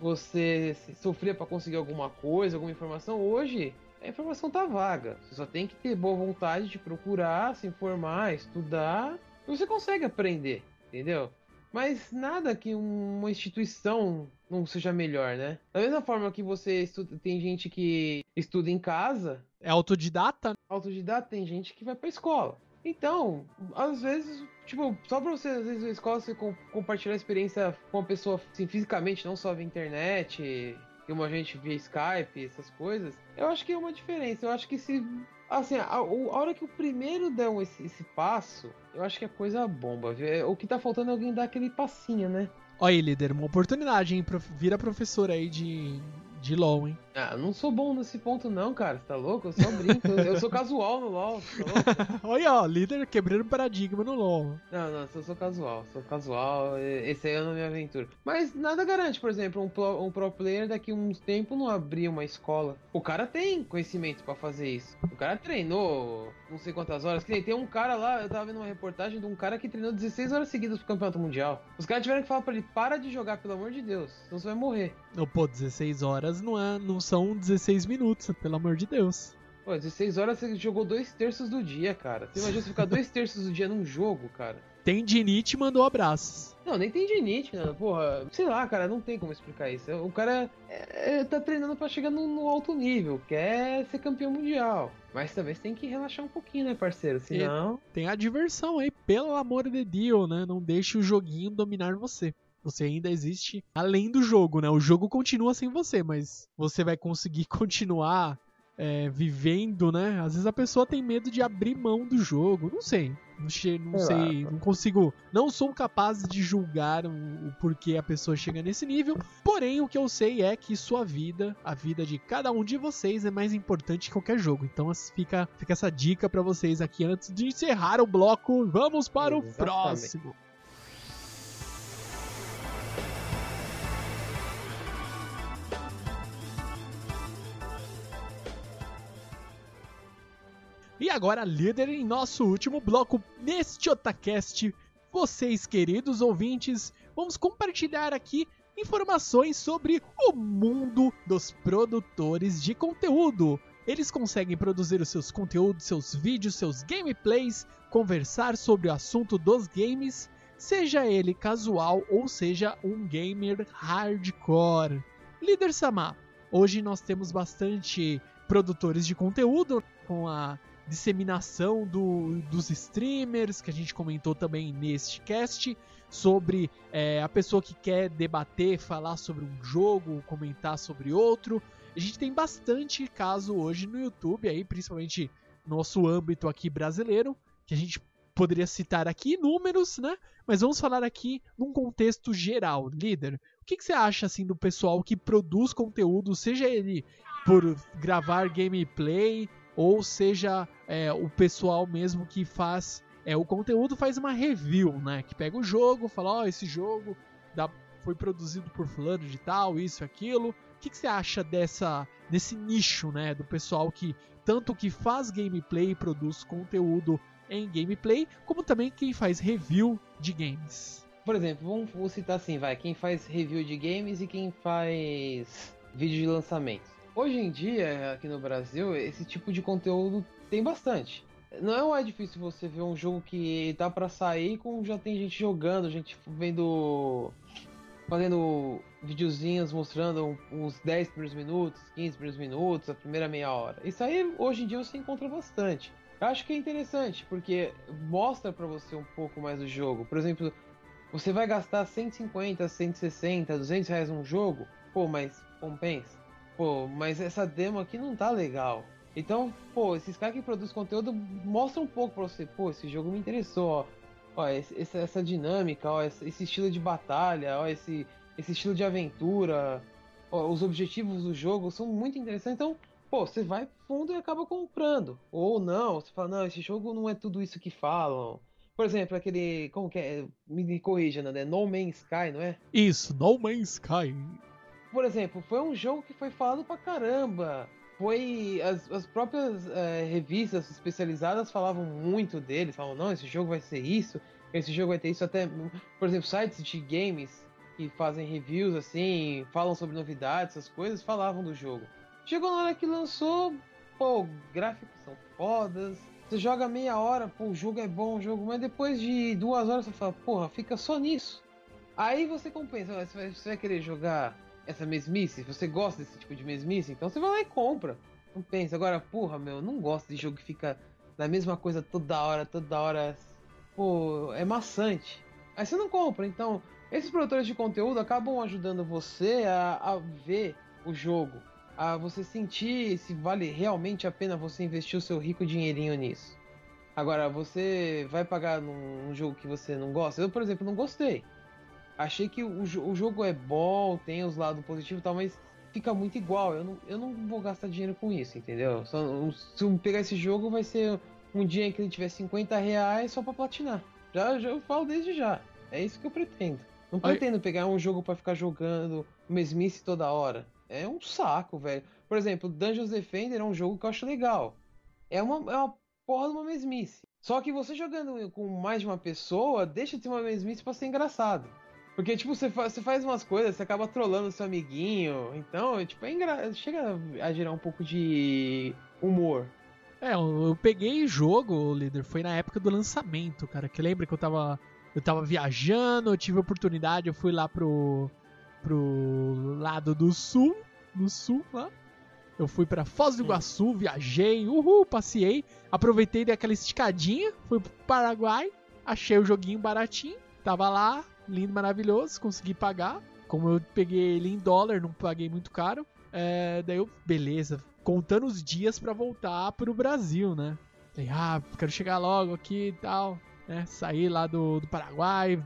Você sofria para conseguir alguma coisa, alguma informação, hoje a informação tá vaga. Você só tem que ter boa vontade de procurar, se informar, estudar, e você consegue aprender, entendeu? Mas nada que uma instituição não seja melhor, né? Da mesma forma que você estuda, tem gente que estuda em casa. É autodidata? Autodidata tem gente que vai pra escola. Então, às vezes, tipo, só pra você, às vezes, na escola, você compartilhar a experiência com uma pessoa, assim, fisicamente, não só via internet, como a gente via Skype, essas coisas, eu acho que é uma diferença. Eu acho que se Assim, a, a, hora que o primeiro der esse, esse passo, eu acho que é coisa bomba. Viu? É, o que tá faltando é alguém dar aquele passinho, né? Olha aí, líder, uma oportunidade, hein? Vira professor aí de, de LoL, hein? Ah, não sou bom nesse ponto não, cara. Você tá louco? Eu só brinco. eu sou casual no LoL. Tá Olha, ó, líder quebrando paradigma no LoL. Não, não, eu sou casual. Sou casual. Esse aí eu não me aventuro. Mas nada garante, por exemplo, um pro, um pro player daqui uns tempo não abrir uma escola. O cara tem conhecimento para fazer isso. O cara treinou não sei quantas horas. Que nem tem um cara lá, eu tava vendo uma reportagem de um cara que treinou 16 horas seguidas pro campeonato mundial. Os caras tiveram que falar pra ele, para de jogar, pelo amor de Deus. Senão você vai morrer. Pô, 16 horas não, é, não são 16 minutos, pelo amor de Deus. Pô, 16 horas você jogou dois terços do dia, cara. Você imagina você ficar dois terços do dia num jogo, cara. Tem Dinite mandou abraços. Não, nem tem Dinite, né? Porra, sei lá, cara, não tem como explicar isso. O cara é, é, tá treinando para chegar no, no, alto nível, quer ser campeão mundial. Mas também você tem que relaxar um pouquinho, né, parceiro? Senão. E tem a diversão aí, pelo amor de Deus, né? Não deixe o joguinho dominar você. Você ainda existe além do jogo, né? O jogo continua sem você, mas você vai conseguir continuar é, vivendo, né? Às vezes a pessoa tem medo de abrir mão do jogo. Não sei. Não, sei, não, sei, não consigo. Não sou capaz de julgar o, o, porquê a pessoa chega nesse nível. Porém, o que eu sei é que sua vida, a vida de cada um de vocês, é mais importante que qualquer jogo. Então fica, fica essa dica para vocês aqui antes de encerrar o bloco. Vamos para Exatamente. o próximo. E agora, líder em nosso último bloco neste Otacast, vocês, queridos ouvintes, vamos compartilhar aqui informações sobre o mundo dos produtores de conteúdo. Eles conseguem produzir os seus conteúdos, seus vídeos, seus gameplays, conversar sobre o assunto dos games, seja ele casual ou seja um gamer hardcore. Líder Sama, hoje nós temos bastante produtores de conteúdo com a disseminação do, dos streamers, que a gente comentou também neste cast, sobre é, a pessoa que quer debater, falar sobre um jogo, comentar sobre outro. A gente tem bastante caso hoje no YouTube, aí, principalmente nosso âmbito aqui brasileiro, que a gente poderia citar aqui números, né? Mas vamos falar aqui num contexto geral. Líder, o que, que você acha assim do pessoal que produz conteúdo, seja ele por gravar gameplay, ou seja é, o pessoal mesmo que faz é, o conteúdo faz uma review, né? Que pega o jogo, fala, ó, oh, esse jogo da, foi produzido por fulano de tal, isso, aquilo. O que, que, você acha dessa desse nicho, né? Do pessoal que tanto que faz gameplay e produz conteúdo em gameplay, como também quem faz review de games. Por exemplo, vamos, citar assim, vai, quem faz review de games e quem faz vídeo de lançamento. Hoje em dia, aqui no Brasil, esse tipo de conteúdo tem bastante. Não é difícil você ver um jogo que tá para sair com já tem gente jogando, gente vendo fazendo videozinhos mostrando uns 10 primeiros minutos, 15 primeiros minutos, a primeira meia hora. Isso aí hoje em dia você encontra bastante. Eu acho que é interessante porque mostra para você um pouco mais do jogo. Por exemplo, você vai gastar 150, 160, 200 reais num jogo, pô, mas compensa pô, mas essa demo aqui não tá legal. Então, pô, esses caras que produzem conteúdo mostram um pouco pra você, pô, esse jogo me interessou, ó. Ó, essa dinâmica, ó, esse estilo de batalha, ó, esse, esse estilo de aventura. os objetivos do jogo são muito interessantes. Então, pô, você vai fundo e acaba comprando. Ou não, você fala, não, esse jogo não é tudo isso que falam. Por exemplo, aquele. Como que é? Me corrija, né? No Man's Sky, não é? Isso, No Man's Sky. Por exemplo, foi um jogo que foi falado pra caramba. Foi. As, as próprias é, revistas especializadas falavam muito dele. Falavam, não, esse jogo vai ser isso, esse jogo vai ter isso. Até, por exemplo, sites de games que fazem reviews assim, falam sobre novidades, essas coisas, falavam do jogo. Chegou na hora que lançou, pô, gráficos são fodas, você joga meia hora, pô, o jogo é bom, o jogo, mas depois de duas horas você fala, porra, fica só nisso. Aí você compensa, você vai, você vai querer jogar essa mesmice? Você gosta desse tipo de mesmice? Então você vai lá e compra. Não pensa, agora, porra, meu, não gosto de jogo que fica na mesma coisa toda hora, toda hora. Pô, é maçante. Aí você não compra. Então, esses produtores de conteúdo acabam ajudando você a, a ver o jogo a você sentir se vale realmente a pena você investir o seu rico dinheirinho nisso. Agora, você vai pagar num, num jogo que você não gosta? Eu, por exemplo, não gostei. Achei que o, o jogo é bom, tem os lados positivos e tal, mas fica muito igual. Eu não, eu não vou gastar dinheiro com isso, entendeu? Só, se eu pegar esse jogo, vai ser um dia em que ele tiver 50 reais só pra platinar. Já, já eu falo desde já. É isso que eu pretendo. Não pretendo pegar um jogo para ficar jogando mesmice toda hora é um saco, velho. Por exemplo, Dungeons Defender é um jogo que eu acho legal. É uma, é uma porra de uma mesmice. Só que você jogando com mais de uma pessoa, deixa de ser uma mesmice pra ser engraçado. Porque, tipo, você faz, você faz umas coisas, você acaba trolando seu amiguinho. Então, tipo, é engra... chega a gerar um pouco de humor. É, eu peguei jogo, líder, foi na época do lançamento, cara. Que lembra que eu tava. Eu tava viajando, eu tive oportunidade, eu fui lá pro pro lado do sul, no sul lá. Eu fui para Foz do Iguaçu, viajei, uhul, passei, aproveitei daquela esticadinha, fui pro Paraguai, achei o joguinho baratinho, tava lá, lindo, maravilhoso, consegui pagar. Como eu peguei ele em dólar, não paguei muito caro. É, daí eu, beleza, contando os dias para voltar pro Brasil, né? Falei, ah, quero chegar logo aqui e tal, né? Saí lá do, do Paraguai,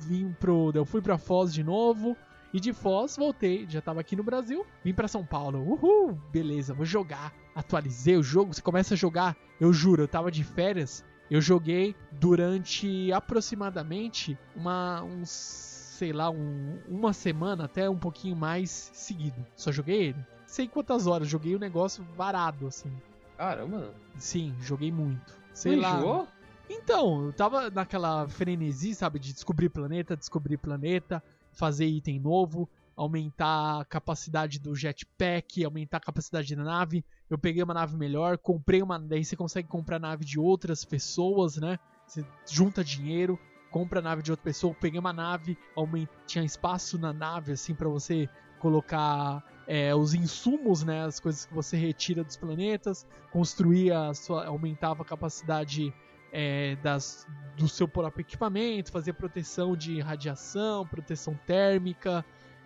vim pro. Eu fui pra Foz de novo. E de Foz, voltei, já tava aqui no Brasil, vim para São Paulo. Uhul, beleza, vou jogar. Atualizei o jogo, você começa a jogar, eu juro, eu tava de férias, eu joguei durante aproximadamente uma uns, sei lá, um, uma semana até um pouquinho mais seguido. Só joguei ele. Sei quantas horas, joguei o um negócio varado assim. Caramba. Sim, joguei muito. Sei Você lá. Enjoou? Então, eu tava naquela frenesi, sabe, de descobrir planeta, descobrir planeta fazer item novo, aumentar a capacidade do jetpack, aumentar a capacidade da nave. Eu peguei uma nave melhor, comprei uma. Daí você consegue comprar nave de outras pessoas, né? Você junta dinheiro, compra a nave de outra pessoa. peguei uma nave, tinha espaço na nave, assim, para você colocar é, os insumos, né? As coisas que você retira dos planetas, construía, sua... aumentava a capacidade é, das, do seu próprio equipamento, fazer proteção de radiação, proteção térmica,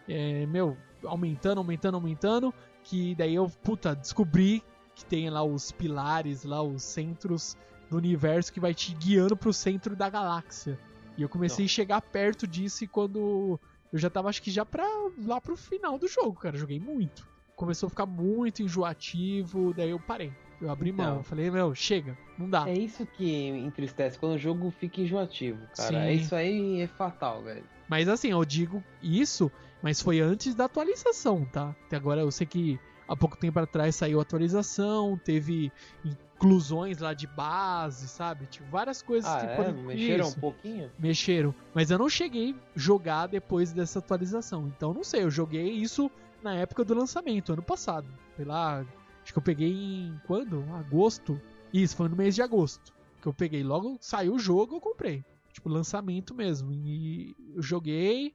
é, meu, aumentando, aumentando, aumentando, que daí eu, puta, descobri que tem lá os pilares, lá os centros do universo que vai te guiando pro centro da galáxia. E eu comecei Não. a chegar perto disso e quando eu já tava acho que já pra, lá pro final do jogo, cara, joguei muito. Começou a ficar muito enjoativo, daí eu parei. Eu abri mão, então, falei, meu, chega, não dá. É isso que entristece, quando o jogo fica enjoativo, cara. Sim. Isso aí é fatal, velho. Mas assim, eu digo isso, mas foi antes da atualização, tá? Até agora eu sei que há pouco tempo atrás saiu a atualização, teve inclusões lá de base, sabe? Tipo, várias coisas ah, que é? Mexeram isso. um pouquinho? Mexeram. Mas eu não cheguei a jogar depois dessa atualização. Então não sei, eu joguei isso na época do lançamento, ano passado. Sei lá, Acho que eu peguei em quando? Agosto. Isso, foi no mês de agosto. Que eu peguei. Logo saiu o jogo, eu comprei. Tipo, lançamento mesmo. E eu joguei.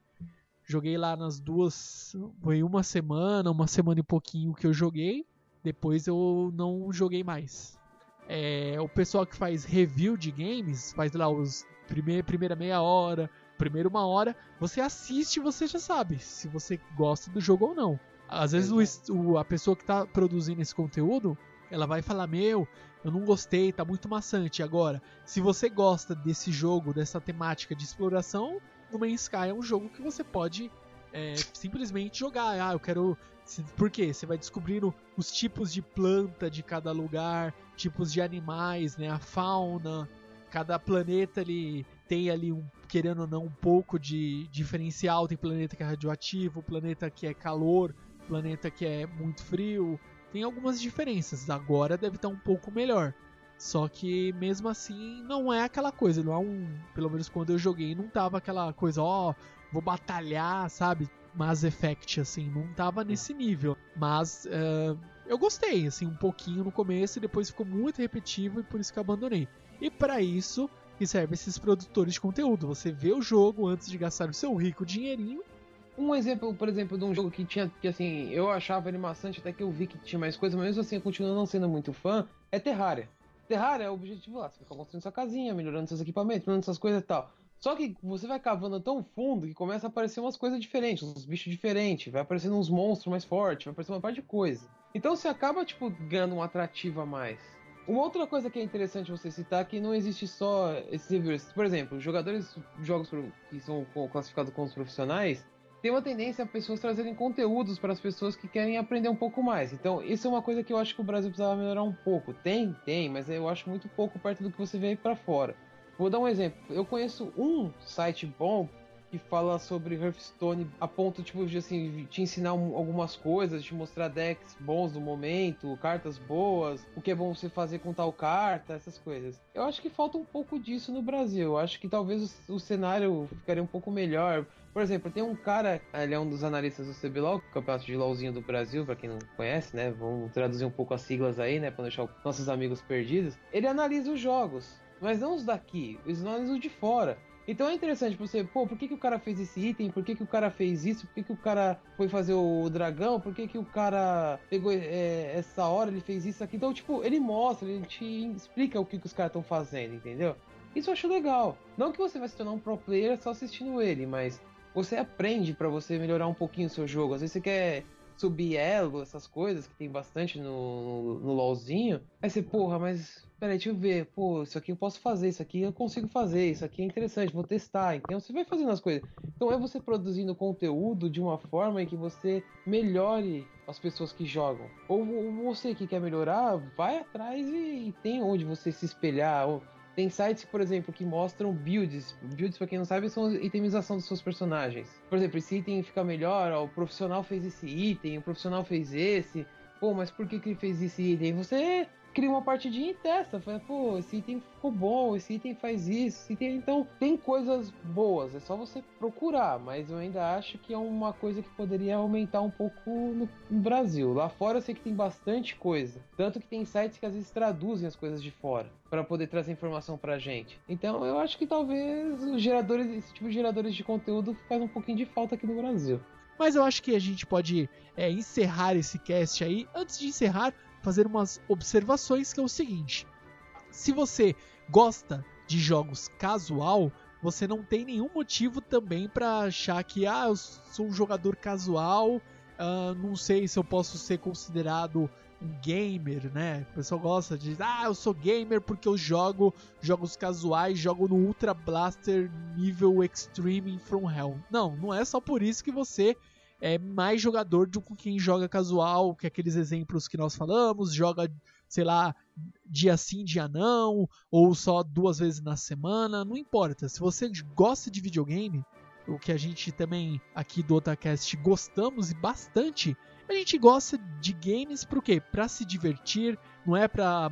Joguei lá nas duas. Foi uma semana, uma semana e pouquinho que eu joguei. Depois eu não joguei mais. É, o pessoal que faz review de games, faz lá os primeir, primeira meia hora, primeiro uma hora, você assiste e você já sabe se você gosta do jogo ou não. Às vezes o, o, a pessoa que está produzindo esse conteúdo, ela vai falar: Meu, eu não gostei, tá muito maçante. Agora, se você gosta desse jogo, dessa temática de exploração, No Man's Sky é um jogo que você pode é, simplesmente jogar. Ah, eu quero. Por quê? Você vai descobrindo os tipos de planta de cada lugar, tipos de animais, né? A fauna. Cada planeta ele tem ali um, querendo ou não, um pouco de diferencial. Tem planeta que é radioativo, planeta que é calor, planeta que é muito frio. Tem algumas diferenças. Agora deve estar um pouco melhor. Só que mesmo assim não é aquela coisa, não é um, pelo menos quando eu joguei não tava aquela coisa, ó, oh, vou batalhar, sabe? Mass Effect assim, não tava nesse nível. Mas uh, eu gostei, assim, um pouquinho no começo e depois ficou muito repetitivo e por isso que eu abandonei. E para isso que serve esses produtores de conteúdo. Você vê o jogo antes de gastar o seu rico dinheirinho um exemplo, por exemplo, de um jogo que tinha, que assim, eu achava ele maçante até que eu vi que tinha mais coisa, mas mesmo assim eu continuo não sendo muito fã, é Terraria. Terraria é o objetivo lá, você fica construindo sua casinha, melhorando seus equipamentos, melhorando essas coisas e tal. Só que você vai cavando tão fundo que começa a aparecer umas coisas diferentes, uns bichos diferentes, vai aparecendo uns monstros mais fortes, vai aparecendo uma parte de coisa. Então você acaba, tipo, ganhando um atrativo a mais. Uma outra coisa que é interessante você citar é que não existe só esses reviewers. Por exemplo, jogadores jogos que são classificados como profissionais, tem uma tendência a pessoas trazerem conteúdos para as pessoas que querem aprender um pouco mais. Então, isso é uma coisa que eu acho que o Brasil precisava melhorar um pouco. Tem, tem, mas eu acho muito pouco perto do que você vê aí para fora. Vou dar um exemplo. Eu conheço um site bom que fala sobre Hearthstone a ponto tipo de assim te ensinar um, algumas coisas, te mostrar decks bons do momento, cartas boas, o que é bom você fazer com tal carta, essas coisas. Eu acho que falta um pouco disso no Brasil. Eu acho que talvez o, o cenário ficaria um pouco melhor. Por exemplo, tem um cara, ele é um dos analistas do CBLOL, campeonato de LOLzinho do Brasil, para quem não conhece, né? Vamos traduzir um pouco as siglas aí, né? Pra deixar nossos amigos perdidos. Ele analisa os jogos, mas não os daqui, eles analisam de fora. Então é interessante você, pô, por que, que o cara fez esse item? Por que, que o cara fez isso? Por que, que o cara foi fazer o dragão? Por que, que o cara pegou é, essa hora, ele fez isso aqui? Então, tipo, ele mostra, ele te explica o que, que os caras estão fazendo, entendeu? Isso eu acho legal. Não que você vai se tornar um pro player só assistindo ele, mas você aprende para você melhorar um pouquinho o seu jogo. Às vezes você quer subir elo, essas coisas que tem bastante no, no, no LoLzinho. Aí você, porra, mas peraí, deixa eu ver, pô, isso aqui eu posso fazer, isso aqui eu consigo fazer, isso aqui é interessante, vou testar. Então você vai fazendo as coisas. Então é você produzindo conteúdo de uma forma em que você melhore as pessoas que jogam. Ou, ou você que quer melhorar, vai atrás e, e tem onde você se espelhar. Ou, tem sites, por exemplo, que mostram builds. Builds, pra quem não sabe, são itemização dos seus personagens. Por exemplo, esse item fica melhor, ó, o profissional fez esse item, o profissional fez esse. Pô, mas por que, que ele fez esse item? Você cria uma partidinha e testa. Fala, pô, esse item ficou bom, esse item faz isso. Item... Então, tem coisas boas, é só você procurar. Mas eu ainda acho que é uma coisa que poderia aumentar um pouco no, no Brasil. Lá fora eu sei que tem bastante coisa. Tanto que tem sites que às vezes traduzem as coisas de fora para poder trazer informação pra gente. Então eu acho que talvez os geradores, esse tipo de geradores de conteúdo faz um pouquinho de falta aqui no Brasil. Mas eu acho que a gente pode é, encerrar esse cast aí. Antes de encerrar, fazer umas observações que é o seguinte: se você gosta de jogos casual, você não tem nenhum motivo também para achar que ah, eu sou um jogador casual, uh, não sei se eu posso ser considerado um gamer, né? O pessoal gosta de ah, eu sou gamer porque eu jogo jogos casuais, jogo no Ultra Blaster nível Extreme From Hell. Não, não é só por isso que você é mais jogador do que quem joga casual, que é aqueles exemplos que nós falamos, joga, sei lá, dia sim, dia não, ou só duas vezes na semana, não importa. Se você gosta de videogame, o que a gente também aqui do Otacast gostamos e bastante, a gente gosta de games para o quê? Para se divertir, não é para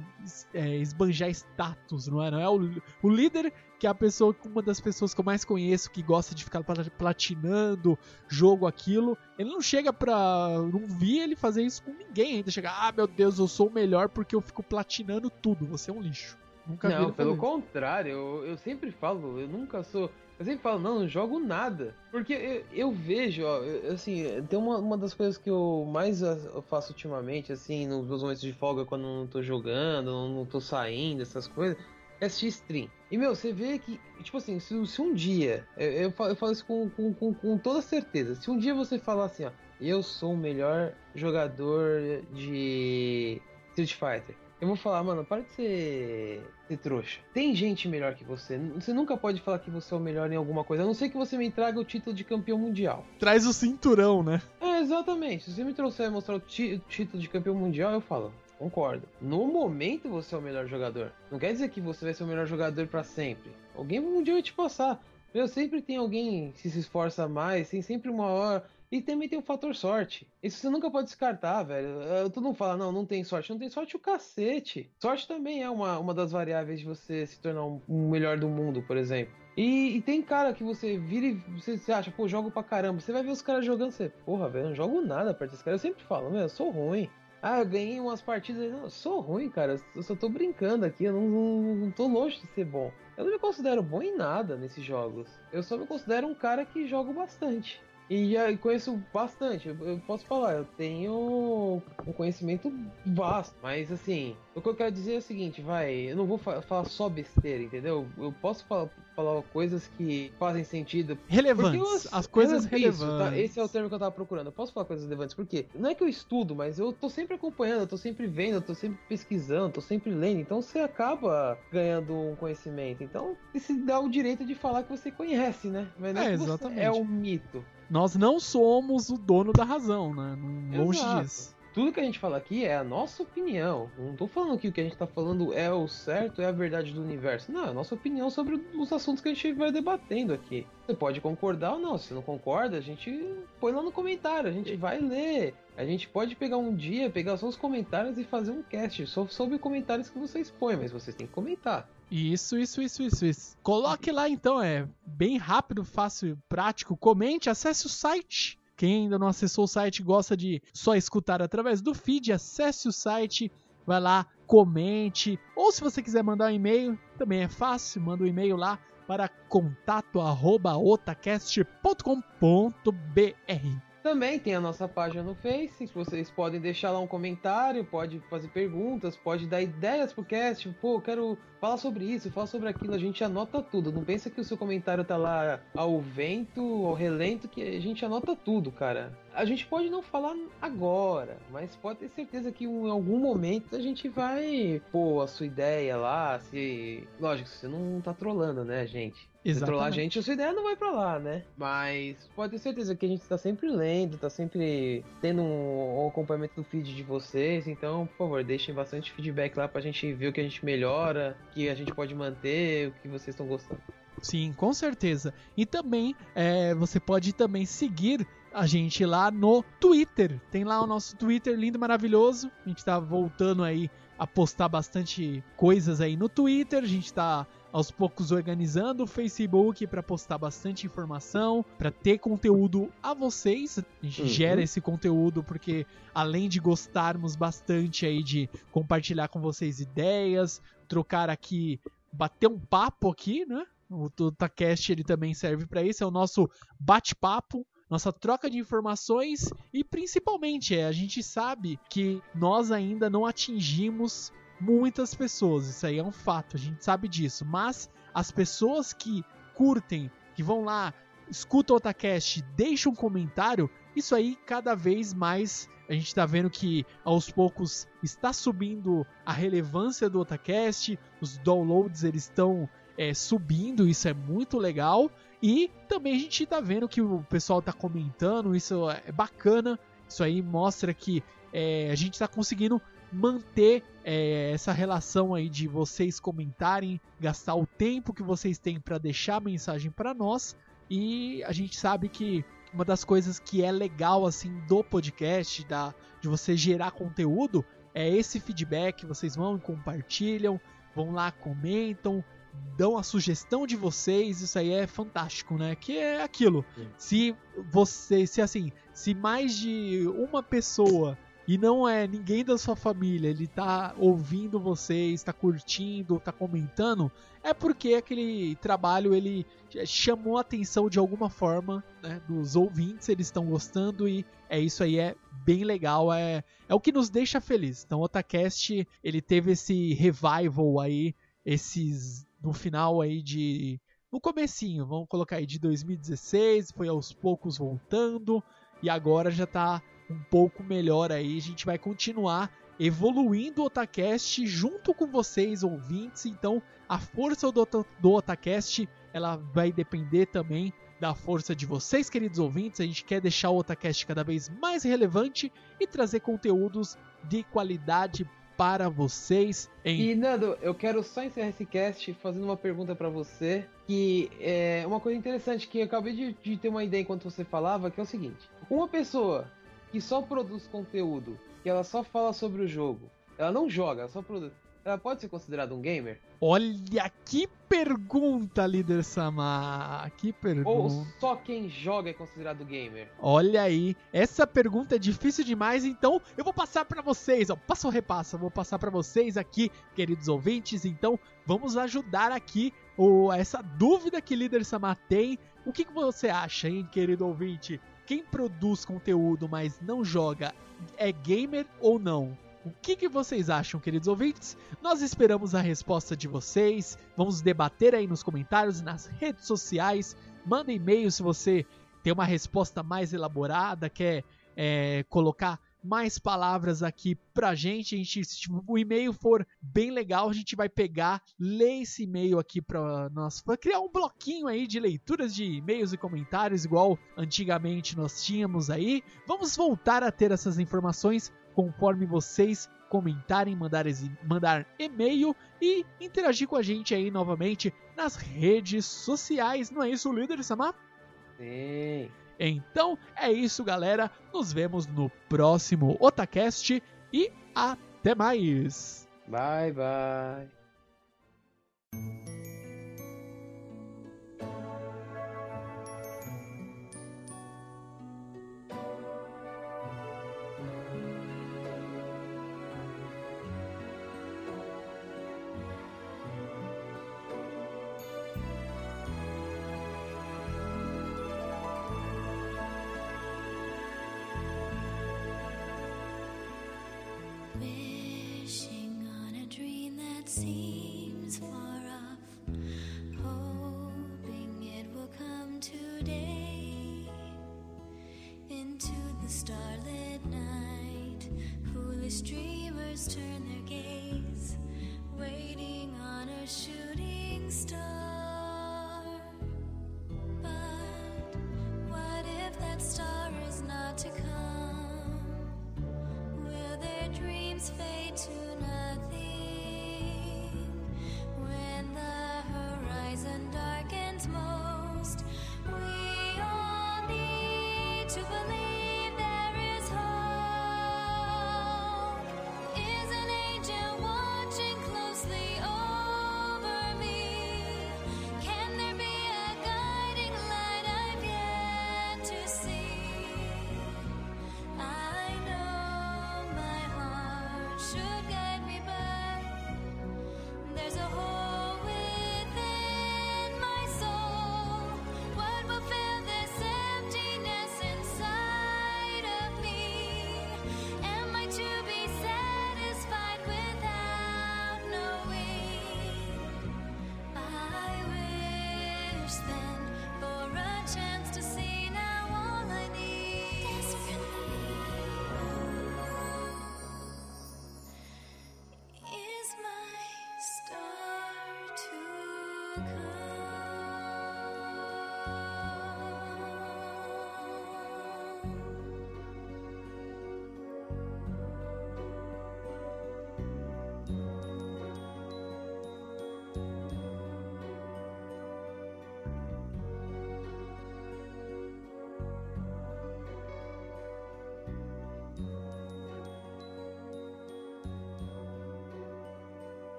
é, esbanjar status, não é? Não é o, o líder que é a pessoa, uma das pessoas que eu mais conheço que gosta de ficar platinando jogo aquilo. Ele não chega pra. Não vi ele fazer isso com ninguém ainda. Chega, ah meu Deus, eu sou o melhor porque eu fico platinando tudo. Você é um lixo. Nunca não, pelo contrário, eu, eu sempre falo, eu nunca sou. Eu sempre falo, não, não jogo nada. Porque eu, eu vejo, ó, eu, assim, tem uma, uma das coisas que eu mais faço ultimamente, assim, nos meus momentos de folga, quando não tô jogando, não tô saindo, essas coisas, assistir stream. E, meu, você vê que, tipo assim, se, se um dia, eu, eu, falo, eu falo isso com, com, com, com toda certeza, se um dia você falar assim, ó, eu sou o melhor jogador de Street Fighter. eu vou falar, mano, para de ser, ser trouxa. Tem gente melhor que você. Você nunca pode falar que você é o melhor em alguma coisa. A não ser que você me traga o título de campeão mundial. Traz o cinturão, né? É, exatamente. Se você me trouxer mostrar o título de campeão mundial, eu falo. Concordo. No momento você é o melhor jogador. Não quer dizer que você vai ser o melhor jogador para sempre. Alguém um dia vai te passar. Meu, sempre tem alguém que se esforça mais, tem sempre uma hora. E também tem o fator sorte. Isso você nunca pode descartar, velho. Eh, todo mundo fala, não, não tem sorte. Não tem sorte o cacete. Sorte também é uma, uma das variáveis de você se tornar um, um melhor do mundo, por exemplo. E, e, tem cara que você vira e você, você, acha, pô, jogo pra caramba. Você vai ver os caras jogando, você, porra, velho, não jogo nada perto desse cara. Eu sempre falo, meu, eu sou ruim. Ah, eu ganhei umas partidas. Não, eu sou ruim, cara. Eu só tô brincando aqui. Eu não, não, não tô longe de ser bom. Eu não me considero bom em nada nesses jogos. Eu só me considero um cara que joga bastante. E já conheço bastante. Eu posso falar, eu tenho um conhecimento vasto. Mas assim, o que eu quero dizer é o seguinte, vai, eu não vou fa falar só besteira, entendeu? Eu posso falar, falar coisas que fazem sentido. Relevantes. Eu, as coisas relevantes. Isso, tá? Esse é o termo que eu tava procurando. Eu posso falar coisas relevantes, porque não é que eu estudo, mas eu tô sempre acompanhando, eu tô sempre vendo, eu tô sempre pesquisando, tô sempre lendo. Então você acaba ganhando um conhecimento. Então, se dá o direito de falar que você conhece, né? Mas não é, é exatamente. é um mito. Nós não somos o dono da razão, né? Longe Exato. disso. Tudo que a gente fala aqui é a nossa opinião. Não tô falando que o que a gente tá falando é o certo, é a verdade do universo. Não, é a nossa opinião sobre os assuntos que a gente vai debatendo aqui. Você pode concordar ou não. Se não concorda, a gente põe lá no comentário, a gente vai ler. A gente pode pegar um dia, pegar só os comentários e fazer um cast sobre comentários que vocês põem, mas vocês têm que comentar. Isso, isso, isso, isso, isso. Coloque lá então, é bem rápido, fácil, prático. Comente, acesse o site. Quem ainda não acessou o site gosta de só escutar através do feed, acesse o site, vai lá, comente. Ou se você quiser mandar um e-mail, também é fácil, manda um e-mail lá para contato@otacast.com.br. Também tem a nossa página no Face, vocês podem deixar lá um comentário, pode fazer perguntas, pode dar ideias pro cast, pô, quero falar sobre isso, falar sobre aquilo, a gente anota tudo. Não pensa que o seu comentário tá lá ao vento, ao relento, que a gente anota tudo, cara. A gente pode não falar agora, mas pode ter certeza que em algum momento a gente vai pôr a sua ideia lá, se. Lógico, você não tá trolando, né, gente? Exatamente. Se trollar a gente, a sua ideia não vai para lá, né? Mas pode ter certeza que a gente tá sempre lendo, tá sempre tendo um, um, acompanhamento do feed de vocês. Então, por favor, deixem bastante feedback lá pra gente ver o que a gente melhora, o que a gente pode manter, o que vocês estão gostando. Sim, com certeza. E também é, você pode também seguir a gente lá no Twitter. Tem lá o nosso Twitter lindo, maravilhoso. A gente tá voltando aí a postar bastante coisas aí no Twitter. A gente tá aos poucos organizando o Facebook para postar bastante informação, para ter conteúdo a vocês. A gente uhum. gera esse conteúdo porque além de gostarmos bastante aí de compartilhar com vocês ideias, trocar aqui, bater um papo aqui, né? O TotaCast ele também serve para isso, é o nosso bate-papo nossa troca de informações e principalmente é, a gente sabe que nós ainda não atingimos muitas pessoas, isso aí é um fato, a gente sabe disso, mas as pessoas que curtem, que vão lá, escutam o Otacast, deixam um comentário, isso aí cada vez mais a gente está vendo que aos poucos está subindo a relevância do Otacast, os downloads eles estão é, subindo, isso é muito legal. E também a gente está vendo que o pessoal está comentando, isso é bacana. Isso aí mostra que é, a gente está conseguindo manter é, essa relação aí de vocês comentarem, gastar o tempo que vocês têm para deixar a mensagem para nós. E a gente sabe que uma das coisas que é legal assim do podcast, da, de você gerar conteúdo, é esse feedback. Vocês vão e compartilham, vão lá, comentam, dão a sugestão de vocês, isso aí é fantástico, né? Que é aquilo. Sim. Se você, se assim, se mais de uma pessoa e não é ninguém da sua família, ele tá ouvindo vocês, tá curtindo, tá comentando, é porque aquele trabalho ele chamou a atenção de alguma forma, né, dos ouvintes, eles estão gostando e é isso aí, é bem legal, é, é o que nos deixa feliz. Então o Otacast, ele teve esse revival aí, esses no final aí de no comecinho, vamos colocar aí de 2016, foi aos poucos voltando e agora já tá um pouco melhor aí. A gente vai continuar evoluindo o Otacast junto com vocês, ouvintes. Então, a força do, do Otacast ela vai depender também da força de vocês, queridos ouvintes. A gente quer deixar o Otacast cada vez mais relevante e trazer conteúdos de qualidade para vocês. Em... E Nando, eu quero só encerrar esse cast fazendo uma pergunta para você, que é uma coisa interessante que eu acabei de, de ter uma ideia enquanto você falava, que é o seguinte: uma pessoa que só produz conteúdo, que ela só fala sobre o jogo, ela não joga, ela só produz ela pode ser considerada um gamer? Olha que pergunta, líder Sama. Que pergunta. Ou só quem joga é considerado gamer? Olha aí, essa pergunta é difícil demais, então eu vou passar para vocês, ó, passa ou repassa, vou passar para vocês aqui, queridos ouvintes, então vamos ajudar aqui o, essa dúvida que líder Sama tem. O que, que você acha, hein, querido ouvinte? Quem produz conteúdo, mas não joga, é gamer ou não? O que, que, vocês acham, queridos ouvintes? Nós esperamos a resposta de vocês. Vamos debater aí nos comentários, nas redes sociais. Manda e-mail se você tem uma resposta mais elaborada, quer é, colocar mais palavras aqui pra gente. A gente se o e-mail for bem legal, a gente vai pegar, ler esse e-mail aqui para nós, para criar um bloquinho aí de leituras de e-mails e comentários, igual antigamente nós tínhamos aí. Vamos voltar a ter essas informações conforme vocês comentarem, mandar, mandar e-mail e interagir com a gente aí novamente nas redes sociais. Não é isso, líder Samar? Sim. Então é isso, galera. Nos vemos no próximo Otacast e até mais. Bye, bye.